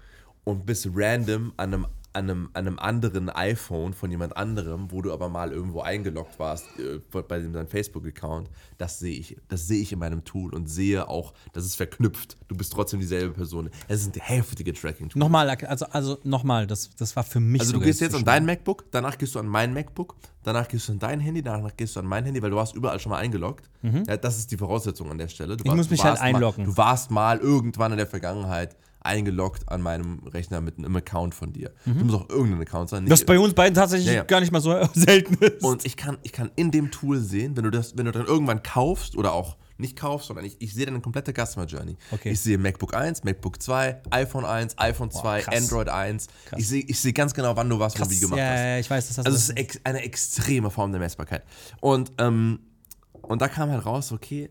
und bist random an einem, an einem, an einem anderen iPhone von jemand anderem, wo du aber mal irgendwo eingeloggt warst äh, bei dem- deinem Facebook-Account, das sehe ich. Das sehe ich in meinem Tool und sehe auch, das ist verknüpft. Du bist trotzdem dieselbe Person. Es sind heftige Tracking-Tools. Nochmal, also, also nochmal, das, das war für mich Also du gehst jetzt an dein MacBook, danach gehst du an mein MacBook, danach gehst du an dein Handy, danach gehst du an mein Handy, weil du warst überall schon mal eingeloggt. Ja, das ist die Voraussetzung an der Stelle. Du Mhm. Ich muss du mich halt warst mal- einloggen. Du warst mal irgendwann in der Vergangenheit eingeloggt an meinem Rechner mit einem Account von dir. Du musst auch irgendein Account sein. Das bei uns beiden tatsächlich Ja, ja. gar nicht mal so selten ist. und ich kann, ich kann in dem Tool sehen, wenn du das, wenn du dann irgendwann kaufst oder auch nicht kaufst, sondern ich, ich sehe deine komplette Customer Journey. Okay. Ich sehe MacBook 1, MacBook 2, iPhone 1, iPhone 2, krass. Android 1. Ich sehe, ich sehe ganz genau, wann du was wo wie gemacht ja, hast. ja, ich weiß, das hast Also es ist ex eine extreme Form der Messbarkeit. Und, ähm, und da kam halt raus, okay,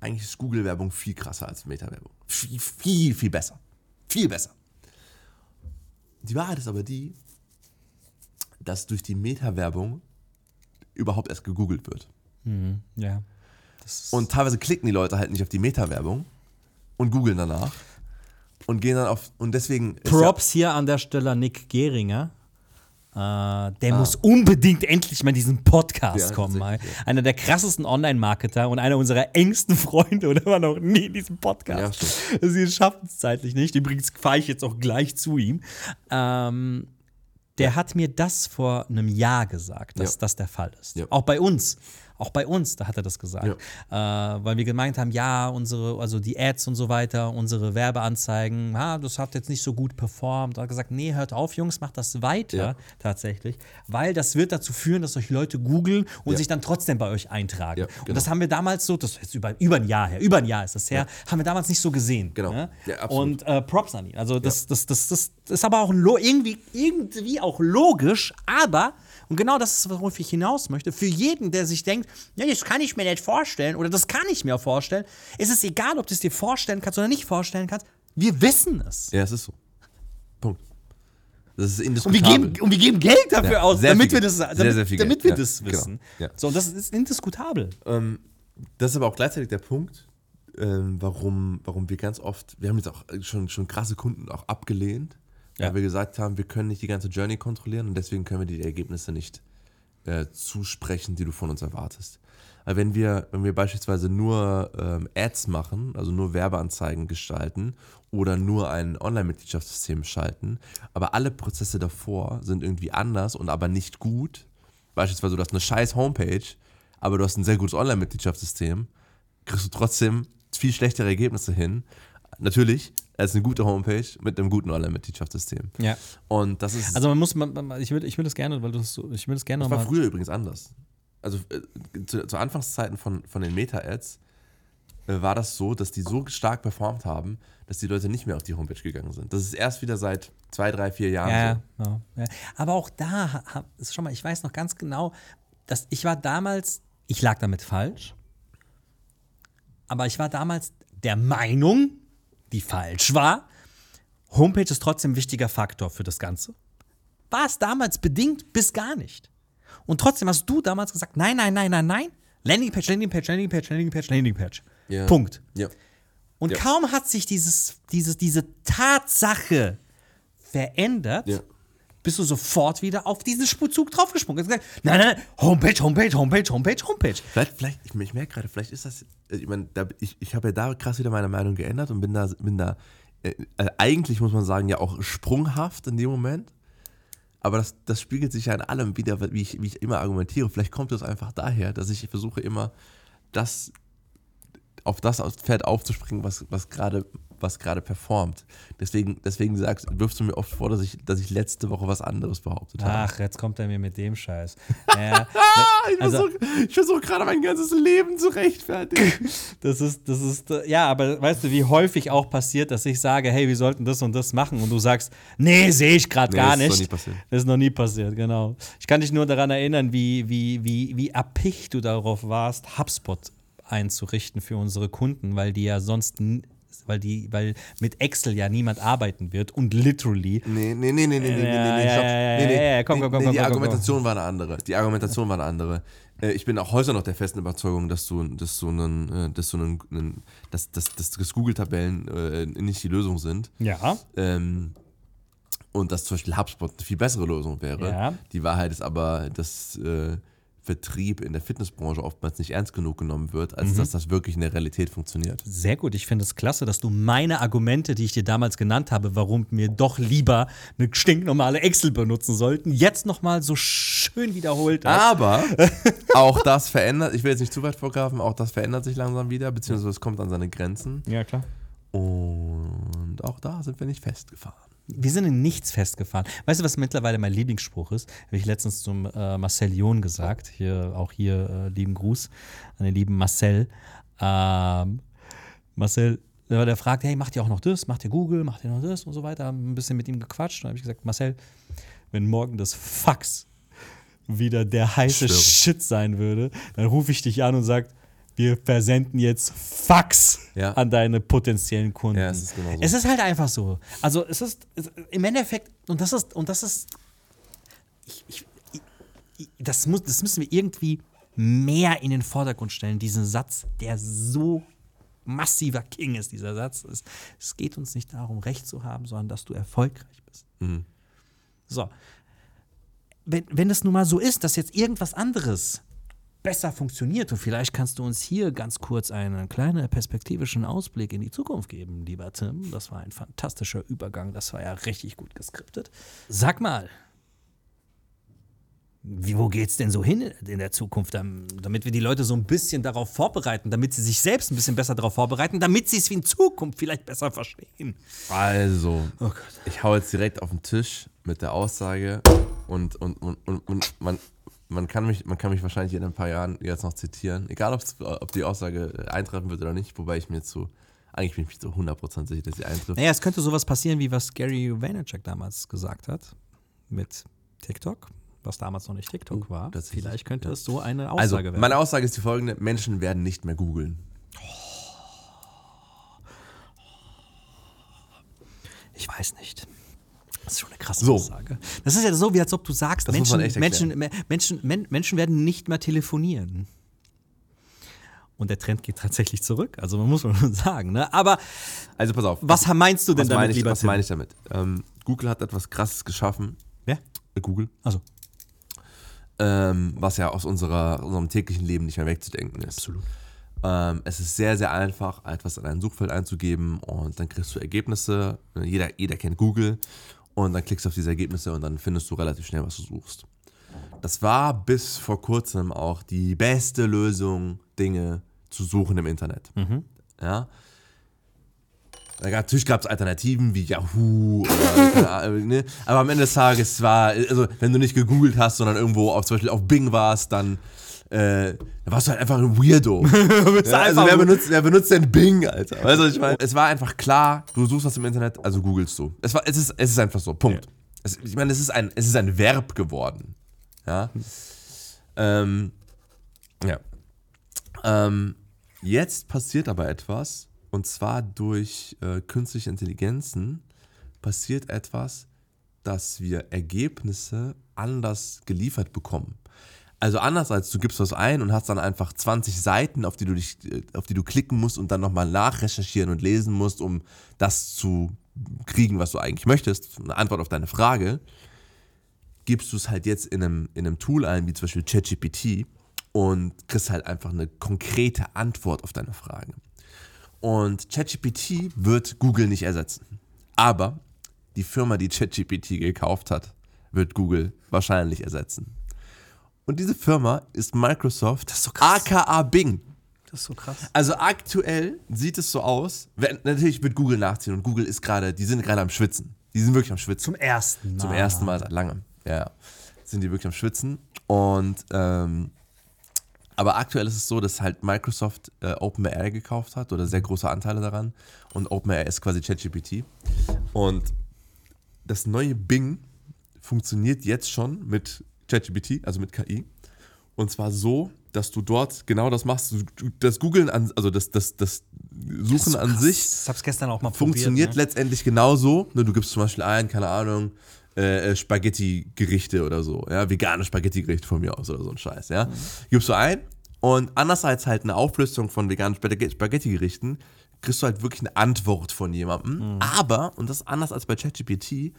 eigentlich ist Google-Werbung viel krasser als Meta-Werbung. Viel, viel, viel besser. Viel besser. Die Wahrheit ist aber die, dass durch die Meta-Werbung überhaupt erst gegoogelt wird. ja. Das ist, Und teilweise klicken die Leute halt nicht auf die Meta-Werbung und googeln danach und gehen dann auf. Und deswegen. Props hier an der Stelle Nick Gehringer. Äh, der Ah. muss unbedingt endlich mal in diesen Podcast Ja, kommen. Mal. tatsächlich, Einer der krassesten Online-Marketer und einer unserer engsten Freunde und er war noch nie in diesem Podcast. Ja. Sie schaffen es zeitlich nicht. Übrigens fahre ich jetzt auch gleich zu ihm. Ähm, der hat mir das vor einem Jahr gesagt, dass Ja. das der Fall ist. Ja. Auch bei uns. Auch bei uns, da hat er das gesagt. Äh, weil wir gemeint haben, ja, unsere, also die Ads und so weiter, unsere Werbeanzeigen, ah, das hat jetzt nicht so gut performt. Er hat gesagt, nee, hört auf, Jungs, macht das weiter Ja. tatsächlich, weil das wird dazu führen, dass euch Leute googeln und Ja. sich dann trotzdem bei euch eintragen. Ja, Und genau. das haben wir damals so, das ist jetzt über, über ein Jahr her, über ein Jahr ist das her, haben wir damals nicht so gesehen. Genau. Ne? Ja, und äh, Props an ihn. Also das, das, das, das, ist aber auch irgendwie, irgendwie auch logisch, aber, und genau das ist, worauf ich hinaus möchte, für jeden, der sich denkt, ja, das kann ich mir nicht vorstellen oder das kann ich mir vorstellen, ist es egal, ob du es dir vorstellen kannst oder nicht vorstellen kannst, wir wissen es. Ja, es ist so. Punkt. Das ist Und wir, indiskutabel. geben, und wir geben Geld dafür Ja, aus, damit wir das, damit, Sehr, sehr viel damit wir Ja, das genau. wissen. Ja. So, und das ist indiskutabel. Ähm, das ist aber auch gleichzeitig der Punkt, ähm, warum, warum wir ganz oft, wir haben jetzt auch schon, schon krasse Kunden auch abgelehnt, weil Ja. wir gesagt haben, wir können nicht die ganze Journey kontrollieren und deswegen können wir die Ergebnisse nicht äh, zusprechen, die du von uns erwartest. Weil wenn wir, wenn wir beispielsweise nur ähm, Ads machen, also nur Werbeanzeigen gestalten oder nur ein Online-Mitgliedschaftssystem schalten, aber alle Prozesse davor sind irgendwie anders und aber nicht gut, beispielsweise du hast eine scheiß Homepage, aber du hast ein sehr gutes Online-Mitgliedschaftssystem, kriegst du trotzdem viel schlechtere Ergebnisse hin. Natürlich, als eine gute Homepage mit einem guten Online-Mitgliedschaftssystem. Ja. Und das ist Also man muss, man, man, ich würde ich würd das gerne, weil du das so, ich würde das gerne das war früher übrigens anders. Also äh, zu, zu Anfangszeiten von, von den Meta-Ads äh, war das so, dass die so stark performt haben, dass die Leute nicht mehr auf die Homepage gegangen sind. Das ist erst wieder seit zwei, drei, vier Jahren Ja, so. ja, ja. Aber auch da, ist schon mal, ich weiß noch ganz genau, dass ich war damals, ich lag damit falsch, aber ich war damals der Meinung, die falsch war, Homepage ist trotzdem ein wichtiger Faktor für das Ganze. War es damals bedingt bis gar nicht. Und trotzdem hast du damals gesagt, nein, nein, nein, nein, nein, Landingpage, Landingpage, Landingpage, Landingpage, Landingpage. Ja. Punkt. Ja. Und Ja. kaum hat sich dieses, dieses, diese Tatsache verändert, Ja. Bist du sofort wieder auf diesen Spurzug draufgesprungen. Nein, nein, Homepage, Homepage, Homepage, Homepage, Homepage. Vielleicht, vielleicht, ich, ich merke gerade, vielleicht ist das, äh, ich meine, da, ich, ich habe ja da krass wieder meine Meinung geändert und bin da, bin da äh, äh, eigentlich muss man sagen, ja auch sprunghaft in dem Moment. Aber das, das spiegelt sich ja in allem wieder, wie ich, wie ich immer argumentiere. Vielleicht kommt es einfach daher, dass ich versuche immer, das auf das Pferd aufzuspringen, was, was gerade was gerade performt. Deswegen, deswegen sagst, wirfst du mir oft vor, dass ich, dass ich letzte Woche was anderes behauptet habe. Ach, jetzt kommt er mir mit dem Scheiß. Naja, ich also- versuche versuch gerade mein ganzes Leben zu rechtfertigen. das ist, das ist, äh, ja, aber weißt du, wie häufig auch passiert, dass ich sage, hey, wir sollten das und das machen und du sagst, nee, sehe ich gerade Nee, gar ist noch nicht. nie passiert. Das ist noch nie passiert, genau. Ich kann dich nur daran erinnern, wie, wie, wie, wie erpicht du darauf warst, HubSpot einzurichten für unsere Kunden, weil die ja sonst, weil die, weil mit Excel ja niemand arbeiten wird und literally Nee, nee, nee, nee, nee, nee, nee, nee, nee, nee, nee, komm, komm, komm, Die. Argumentation war eine andere. Die Argumentation war eine andere. Äh, Ich bin auch heute noch der festen Überzeugung, dass du, dass du einen, äh, dass du einen, dass, dass, dass Google-Tabellen äh, nicht die Lösung sind. ja, Ähm, und dass zum Beispiel HubSpot eine viel bessere Lösung wäre. Ja. Die Wahrheit ist aber, dass äh, Vertrieb in der Fitnessbranche oftmals nicht ernst genug genommen wird, Mhm. als dass das wirklich in der Realität funktioniert. Sehr gut. Ich finde es klasse, dass du meine Argumente, die ich dir damals genannt habe, warum wir doch lieber eine stinknormale Excel benutzen sollten, jetzt nochmal so schön wiederholt hast. Aber auch das verändert, ich will jetzt nicht zu weit vorgreifen, auch das verändert sich langsam wieder, beziehungsweise es kommt an seine Grenzen. Ja, klar. Und auch da sind wir nicht festgefahren. Wir sind in nichts festgefahren. Weißt du, was mittlerweile mein Lieblingsspruch ist? Habe ich letztens zum äh, Marcel John gesagt. Hier, auch hier äh, lieben Gruß an den lieben Marcel. Ähm, Marcel, der fragt, hey, macht ihr auch noch das? Macht ihr Google? Macht ihr noch das? Und so weiter. Haben ein bisschen mit ihm gequatscht. Und habe ich gesagt, Marcel, wenn morgen das Fax wieder der heiße Stimmt. Shit sein würde, dann rufe ich dich an und sage, wir versenden jetzt Fax Ja. an deine potenziellen Kunden. Ja, es ist genau so. Es ist halt einfach so. Also es ist es, im Endeffekt, und das ist, und das ist, ich, ich, ich, das, muss, das müssen wir irgendwie mehr in den Vordergrund stellen, diesen Satz, der so massiver King ist, dieser Satz. Es, es geht uns nicht darum, Recht zu haben, sondern dass du erfolgreich bist. So. Wenn, wenn es nun mal so ist, dass jetzt irgendwas anderes besser funktioniert und vielleicht kannst du uns hier ganz kurz einen kleinen perspektivischen Ausblick in die Zukunft geben, lieber Tim. Das war ein fantastischer Übergang, das war ja richtig gut geskriptet. Sag mal, wie, wo geht's denn so hin in der Zukunft, dam- damit wir die Leute so ein bisschen darauf vorbereiten, damit sie sich selbst ein bisschen besser darauf vorbereiten, damit sie es in Zukunft vielleicht besser verstehen? Also, Oh ich hau jetzt direkt auf den Tisch mit der Aussage und, und, und, und, und man, man, kann mich, man kann mich wahrscheinlich in ein paar Jahren jetzt noch zitieren, egal ob die Aussage eintreffen wird oder nicht, wobei ich mir so, eigentlich bin ich mir so 100% sicher, dass sie eintrifft. Naja, es könnte sowas passieren, wie was Gary Vaynerchuk damals gesagt hat mit TikTok, was damals noch nicht TikTok war. tatsächlich, Vielleicht könnte es so eine Also, Aussage werden. meine Aussage ist die folgende: Menschen werden nicht mehr googeln. Ich weiß nicht. Das ist schon eine krasse So. Aussage. Das ist ja so, wie als ob du sagst, Das Menschen, Menschen, Menschen, Men, Menschen werden nicht mehr telefonieren. Und der Trend geht tatsächlich zurück. Also man muss man sagen. Ne? Aber Also, pass auf. was meinst du denn was damit, meine ich, lieber was Tim? meine ich damit? Ähm, Google hat etwas Krasses geschaffen. Wer? Äh, Google. Also, ähm, was ja aus unserer, unserem täglichen Leben nicht mehr wegzudenken ist. absolut. Ähm, es ist sehr, sehr einfach, etwas in ein Suchfeld einzugeben und dann kriegst du Ergebnisse. Jeder, jeder kennt Google und dann klickst du auf diese Ergebnisse und dann findest du relativ schnell, was du suchst. Das war bis vor kurzem auch die beste Lösung, Dinge zu suchen im Internet. Ja. Da gab- Natürlich gab es Alternativen wie Yahoo oder, Ahnung, ne? aber am Ende des Tages war, also wenn du nicht gegoogelt hast, sondern irgendwo auf, zum Beispiel auf Bing warst, dann, äh, dann warst du halt einfach ein Weirdo. ja, also einfach wer benutzt, wer benutzt denn Bing, Alter? Weißt du, was ich meine? Es war einfach klar, du suchst was im Internet, also googelst du. Es, war, es, ist, es ist einfach so, Punkt. Es, ich meine, es ist, ein, es ist ein Verb geworden. Ja. Ähm, ja. Ähm, jetzt passiert aber etwas, und zwar durch äh, künstliche Intelligenzen passiert etwas, dass wir Ergebnisse anders geliefert bekommen. Also anders als du gibst was ein und hast dann einfach 20 Seiten, auf die du dich, äh, auf die du klicken musst und dann nochmal nachrecherchieren und lesen musst, um das zu kriegen, was du eigentlich möchtest, eine Antwort auf deine Frage, gibst du es halt jetzt in einem, in einem Tool ein, wie zum Beispiel ChatGPT, und kriegst halt einfach eine konkrete Antwort auf deine Frage. Und ChatGPT wird Google nicht ersetzen. Aber die Firma, die ChatGPT gekauft hat, wird Google wahrscheinlich ersetzen. Und diese Firma ist Microsoft, ist so aka Bing. Das ist so krass. Also aktuell sieht es so aus, wenn, natürlich wird Google nachziehen und Google ist gerade, die sind gerade am Schwitzen. Die sind wirklich am Schwitzen. Zum ersten Mal. Zum ersten Mal seit langem. Ja, ja. Sind die wirklich am Schwitzen. Und ähm, aber aktuell ist es so, dass halt Microsoft äh, OpenAI gekauft hat oder sehr große Anteile daran. Und OpenAI ist quasi ChatGPT. Und das neue Bing funktioniert jetzt schon mit ChatGPT, also mit KI. Und zwar so, dass du dort genau das machst. Das Googlen an, also das, das, das Suchen an sich Ich hab's gestern auch mal funktioniert probiert. Ne? letztendlich genauso. Nur du gibst zum Beispiel ein, keine Ahnung, äh, äh, Spaghetti-Gerichte oder so. Ja, vegane Spaghetti-Gerichte von mir aus oder so ein Scheiß. Ja, Mhm. gibst du ein und anders als halt eine Auflistung von veganen Spaghetti- Spaghetti-Gerichten kriegst du halt wirklich eine Antwort von jemandem. Mhm. Aber, und das ist anders als bei ChatGPT,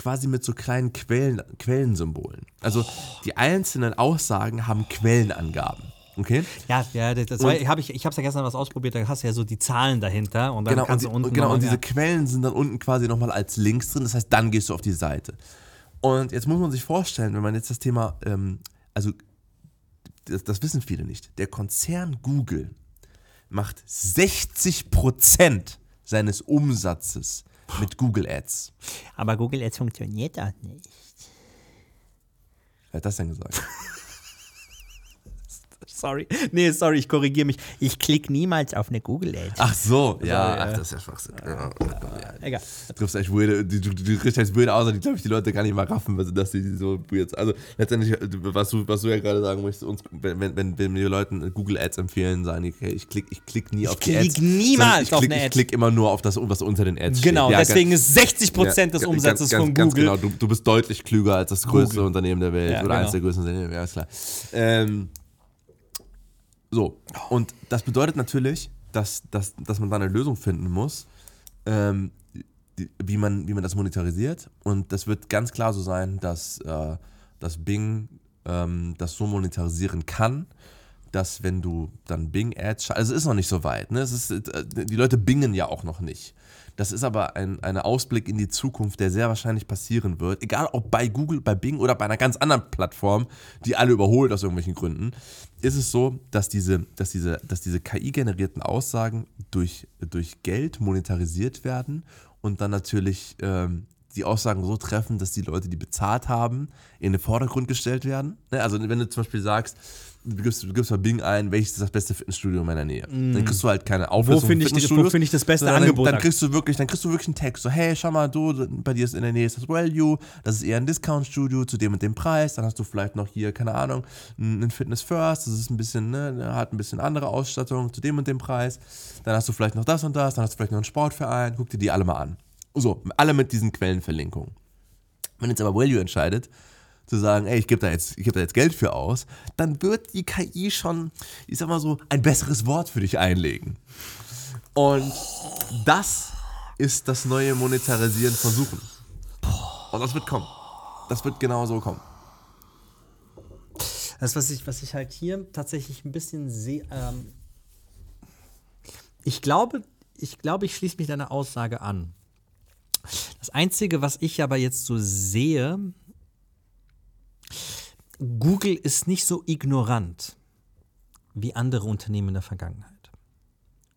quasi mit so kleinen Quellen, Quellensymbolen. Also die einzelnen Aussagen haben Quellenangaben. Okay? Ja, ja, das, war, hab ich, ich hab's ja gestern was ausprobiert, da hast du ja so die Zahlen dahinter und dann Genau, und, kannst die, du unten genau, und diese ja. Quellen sind dann unten quasi nochmal als Links drin. Das heißt, dann gehst du auf die Seite. Und jetzt muss man sich vorstellen, wenn man jetzt das Thema, ähm, also das, das wissen viele nicht, der Konzern Google macht 60% seines Umsatzes mit Google Ads. Aber Google Ads funktioniert auch nicht. Wer hat das denn gesagt? Sorry. Nee, sorry, ich korrigiere mich. Ich klicke niemals auf eine Google Ad. Ach so, ja, ja. ach, das ist ja Schwachsinn. Ja, ja. Egal. Du triffst echt weirde, du, du, du kriegst echt weirde Aussage, die glaube ich die Leute gar nicht mal raffen, was- dass die so weird Also letztendlich, was du, was du ja gerade sagen möchtest, uns, wenn, wenn, wenn, wir Leuten Google Ads empfehlen, sagen die, okay, ich klick, ich klick nie auf die Ads. niemals sondern ich auf klick, eine Ich Ad. klick immer nur auf das, was unter den Ads Genau, steht. Ja, deswegen ist 60 Prozent des Umsatzes ganz, von ganz, Google. Ganz genau, du, du bist deutlich klüger als das größte Google. Unternehmen der Welt oder eines genau. der größten Unternehmen, ja, ist klar. Ähm, so, und das bedeutet natürlich, dass, dass, dass man da eine Lösung finden muss, ähm, wie, man, wie man das monetarisiert. Und das wird ganz klar so sein, dass, äh, dass Bing ähm, das so monetarisieren kann, dass wenn du dann Bing-Ads, scha- also es ist noch nicht so weit, ne? es ist, äh, die Leute bingen ja auch noch nicht. Das ist aber ein ein Ausblick in die Zukunft, der sehr wahrscheinlich passieren wird, egal ob bei Google, bei Bing oder bei einer ganz anderen Plattform, die alle überholt aus irgendwelchen Gründen, ist es so, dass diese, dass diese, dass diese KI-generierten Aussagen durch, durch Geld monetarisiert werden und dann natürlich ähm, die Aussagen so treffen, dass die Leute, die bezahlt haben, in den Vordergrund gestellt werden. Ne, Also wenn du zum Beispiel sagst, du gibst, du gibst bei Bing ein, welches ist das beste Fitnessstudio in meiner Nähe, dann kriegst du halt keine Auflistung finde von ich wo finde ich das beste sondern Angebot? Dann, dann kriegst du wirklich, dann kriegst du wirklich einen Text, so hey, schau mal, du, bei dir ist in der Nähe ist das Value, das ist eher ein Discount-Studio zu dem und dem Preis, dann hast du vielleicht noch hier, keine Ahnung, ein Fitness First, das ist ein bisschen, ne, hat ein bisschen andere Ausstattung zu dem und dem Preis, dann hast du vielleicht noch das und das, dann hast du vielleicht noch einen Sportverein, guck dir die alle mal an. So, alle mit diesen Quellenverlinkungen. Wenn jetzt aber Value entscheidet, zu sagen, ey, ich gebe da, jetzt- geb da jetzt Geld für aus, dann wird die KI schon, ich sag mal so, ein besseres Wort für dich einlegen. Und das ist das neue Monetarisieren von Suchen. Und das wird kommen. Das wird genau so kommen. Das, was ich, was ich halt hier tatsächlich ein bisschen sehe, ähm, ich glaube, ich glaube, ich schließe mich deiner Aussage an. Das Einzige, was ich aber jetzt so sehe, Google ist nicht so ignorant wie andere Unternehmen in der Vergangenheit.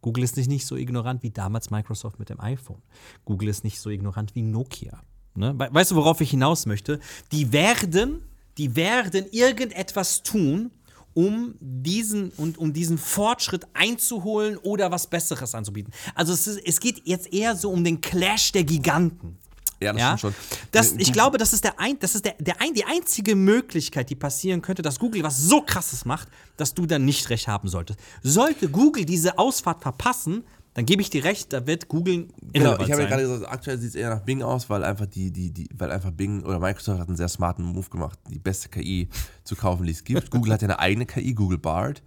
Google ist nicht, so ignorant wie damals Microsoft mit dem iPhone. Google ist nicht so ignorant wie Nokia. Ne? We- Weißt du, worauf ich hinaus möchte? Die werden, die werden irgendetwas tun, um diesen und um diesen Fortschritt einzuholen oder was Besseres anzubieten. Also es, ist, es geht jetzt eher so um den Clash der Giganten. Ja, das Ja? stimmt schon. Das, Äh, ich glaube, das ist, der ein, das ist der, der ein, die einzige Möglichkeit, die passieren könnte, dass Google was so krasses macht, dass du dann nicht recht haben solltest. Sollte Google diese Ausfahrt verpassen, dann gebe ich dir recht, da wird Google Genau, ich habe ja gerade gesagt, aktuell sieht es eher nach Bing aus, weil einfach die, die, die, weil einfach Bing oder Microsoft hat einen sehr smarten Move gemacht, die beste KI zu kaufen, die es gibt. Google hat ja eine eigene KI, Google Bard.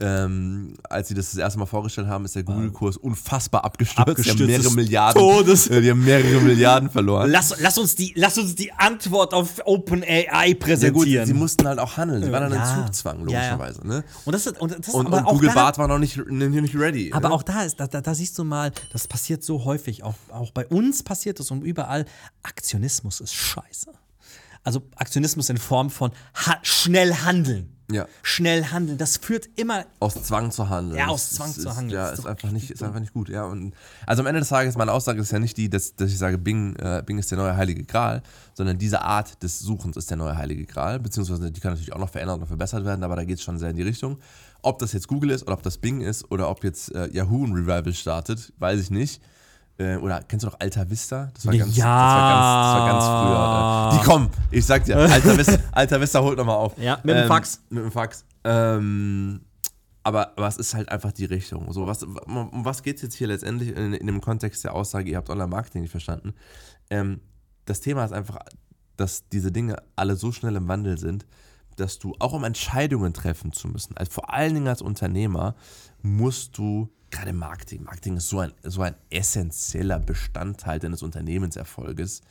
Ähm, als sie das das erste Mal vorgestellt haben, ist der Google-Kurs unfassbar abgestürzt. Die haben Abgestürzt mehrere Milliarden, Todes. äh, die haben mehrere Milliarden verloren. Lass, lass, uns die, lass uns die Antwort auf OpenAI Ja gut, präsentieren. sie mussten halt auch handeln. Sie waren dann Ja. in Zugzwang, logischerweise. Ne? und das und das Und, und Google da, Bart war noch nicht, nicht ready. Aber ne? auch da ist, da, da, da siehst du mal, das passiert so häufig, auch, auch bei uns passiert das und überall. Aktionismus ist scheiße. Also Aktionismus in Form von ha schnell handeln. Ja. Schnell handeln, das führt immer Aus Zwang zu handeln. Ja, aus Zwang ist, zu handeln. Ja, ist ist einfach nicht, ist einfach nicht gut. Ja, und also am Ende des Tages, meine Aussage ist ja nicht die, dass, dass ich sage, Bing, äh, Bing ist der neue heilige Gral, sondern diese Art des Suchens ist der neue heilige Gral, beziehungsweise die kann natürlich auch noch verändert und verbessert werden, aber da geht es schon sehr in die Richtung. Ob das jetzt Google ist oder ob das Bing ist oder ob jetzt äh, Yahoo ein Revival startet, weiß ich nicht. Äh, oder kennst du noch Alta Vista? Das war ganz, Ja. das war ganz, das war ganz früher. Äh, die kommen, ich sag dir, Alta Vista, Alta Vista holt nochmal auf. Ja, mit dem Ähm, Fax. Mit dem Fax. Ähm, aber, aber es ist halt einfach die Richtung. So, was, um was geht es jetzt hier letztendlich in, in dem Kontext der Aussage, ihr habt Online-Marketing nicht verstanden? Ähm, das Thema ist einfach, dass diese Dinge alle so schnell im Wandel sind, dass du auch um Entscheidungen treffen zu müssen, also vor allen Dingen als Unternehmer, musst du, gerade Marketing, Marketing ist so ein, so ein essentieller Bestandteil deines Unternehmenserfolges,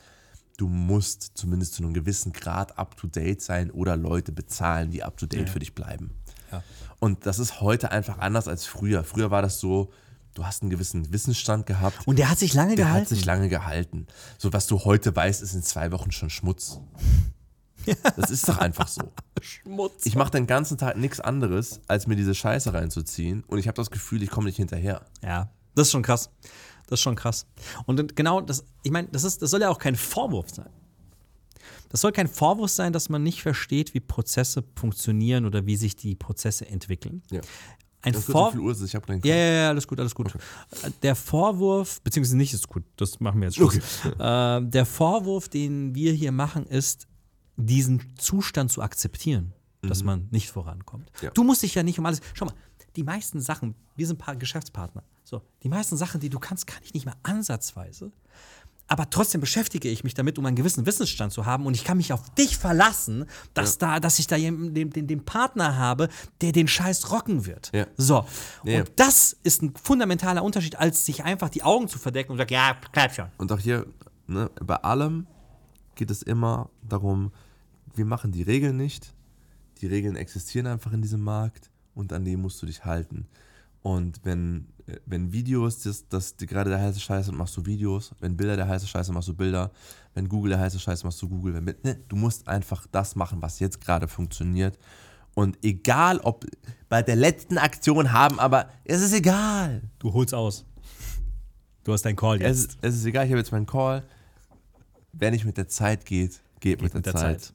du musst zumindest zu einem gewissen Grad up-to-date sein oder Leute bezahlen, die up-to-date für dich bleiben. Ja. Und das ist heute einfach anders als früher. Früher war das so, du hast einen gewissen Wissensstand gehabt. Und der hat sich lange der gehalten. hat sich lange gehalten. So, was du heute weißt, ist in zwei Wochen schon Schmutz. Das ist doch einfach so. Schmutz. Ich mache den ganzen Tag nichts anderes, als mir diese Scheiße reinzuziehen. Und ich habe das Gefühl, ich komme nicht hinterher. Ja, das ist schon krass. Das ist schon krass. Und genau das, ich meine, das, ist, das soll ja auch kein Vorwurf sein. Das soll kein Vorwurf sein, dass man nicht versteht, wie Prozesse funktionieren oder wie sich die Prozesse entwickeln. Ja. Ein Das Vor so viel Uhr, ist, ich habe ja, ja, ja, alles gut, alles gut. Der Vorwurf, beziehungsweise nicht ist gut, das machen wir jetzt Schluss. Äh, der Vorwurf, den wir hier machen, ist, diesen Zustand zu akzeptieren, dass man nicht vorankommt. Ja. Du musst dich ja nicht um alles. Schau mal, die meisten Sachen, wir sind paar Geschäftspartner. So, die meisten Sachen, die du kannst, kann ich nicht mal ansatzweise. Aber trotzdem beschäftige ich mich damit, um einen gewissen Wissensstand zu haben. Und ich kann mich auf dich verlassen, dass, da, dass ich da jemanden, den, den, den Partner habe, der den Scheiß rocken wird. Ja. So. Ja. Und das ist ein fundamentaler Unterschied, als sich einfach die Augen zu verdecken und sagen, ja, klappt schon. Und auch hier, ne, bei allem geht es immer darum, wir machen die Regeln nicht. Die Regeln existieren einfach in diesem Markt und an die musst du dich halten. Und wenn, äh, wenn Videos, das, das die gerade der heiße Scheiße, machst du Videos. Wenn Bilder der heiße Scheiße, machst du Bilder. Wenn Google der heiße Scheiße, machst du Google. Wenn, ne, du musst einfach das machen, was jetzt gerade funktioniert. Und egal, ob bei der letzten Aktion haben, aber es ist egal. Du holst aus. Du hast deinen Call Es jetzt. ist, es ist egal, ich habe jetzt meinen Call. Wer nicht mit der Zeit geht, geht, mit, der, der Zeit. Zeit.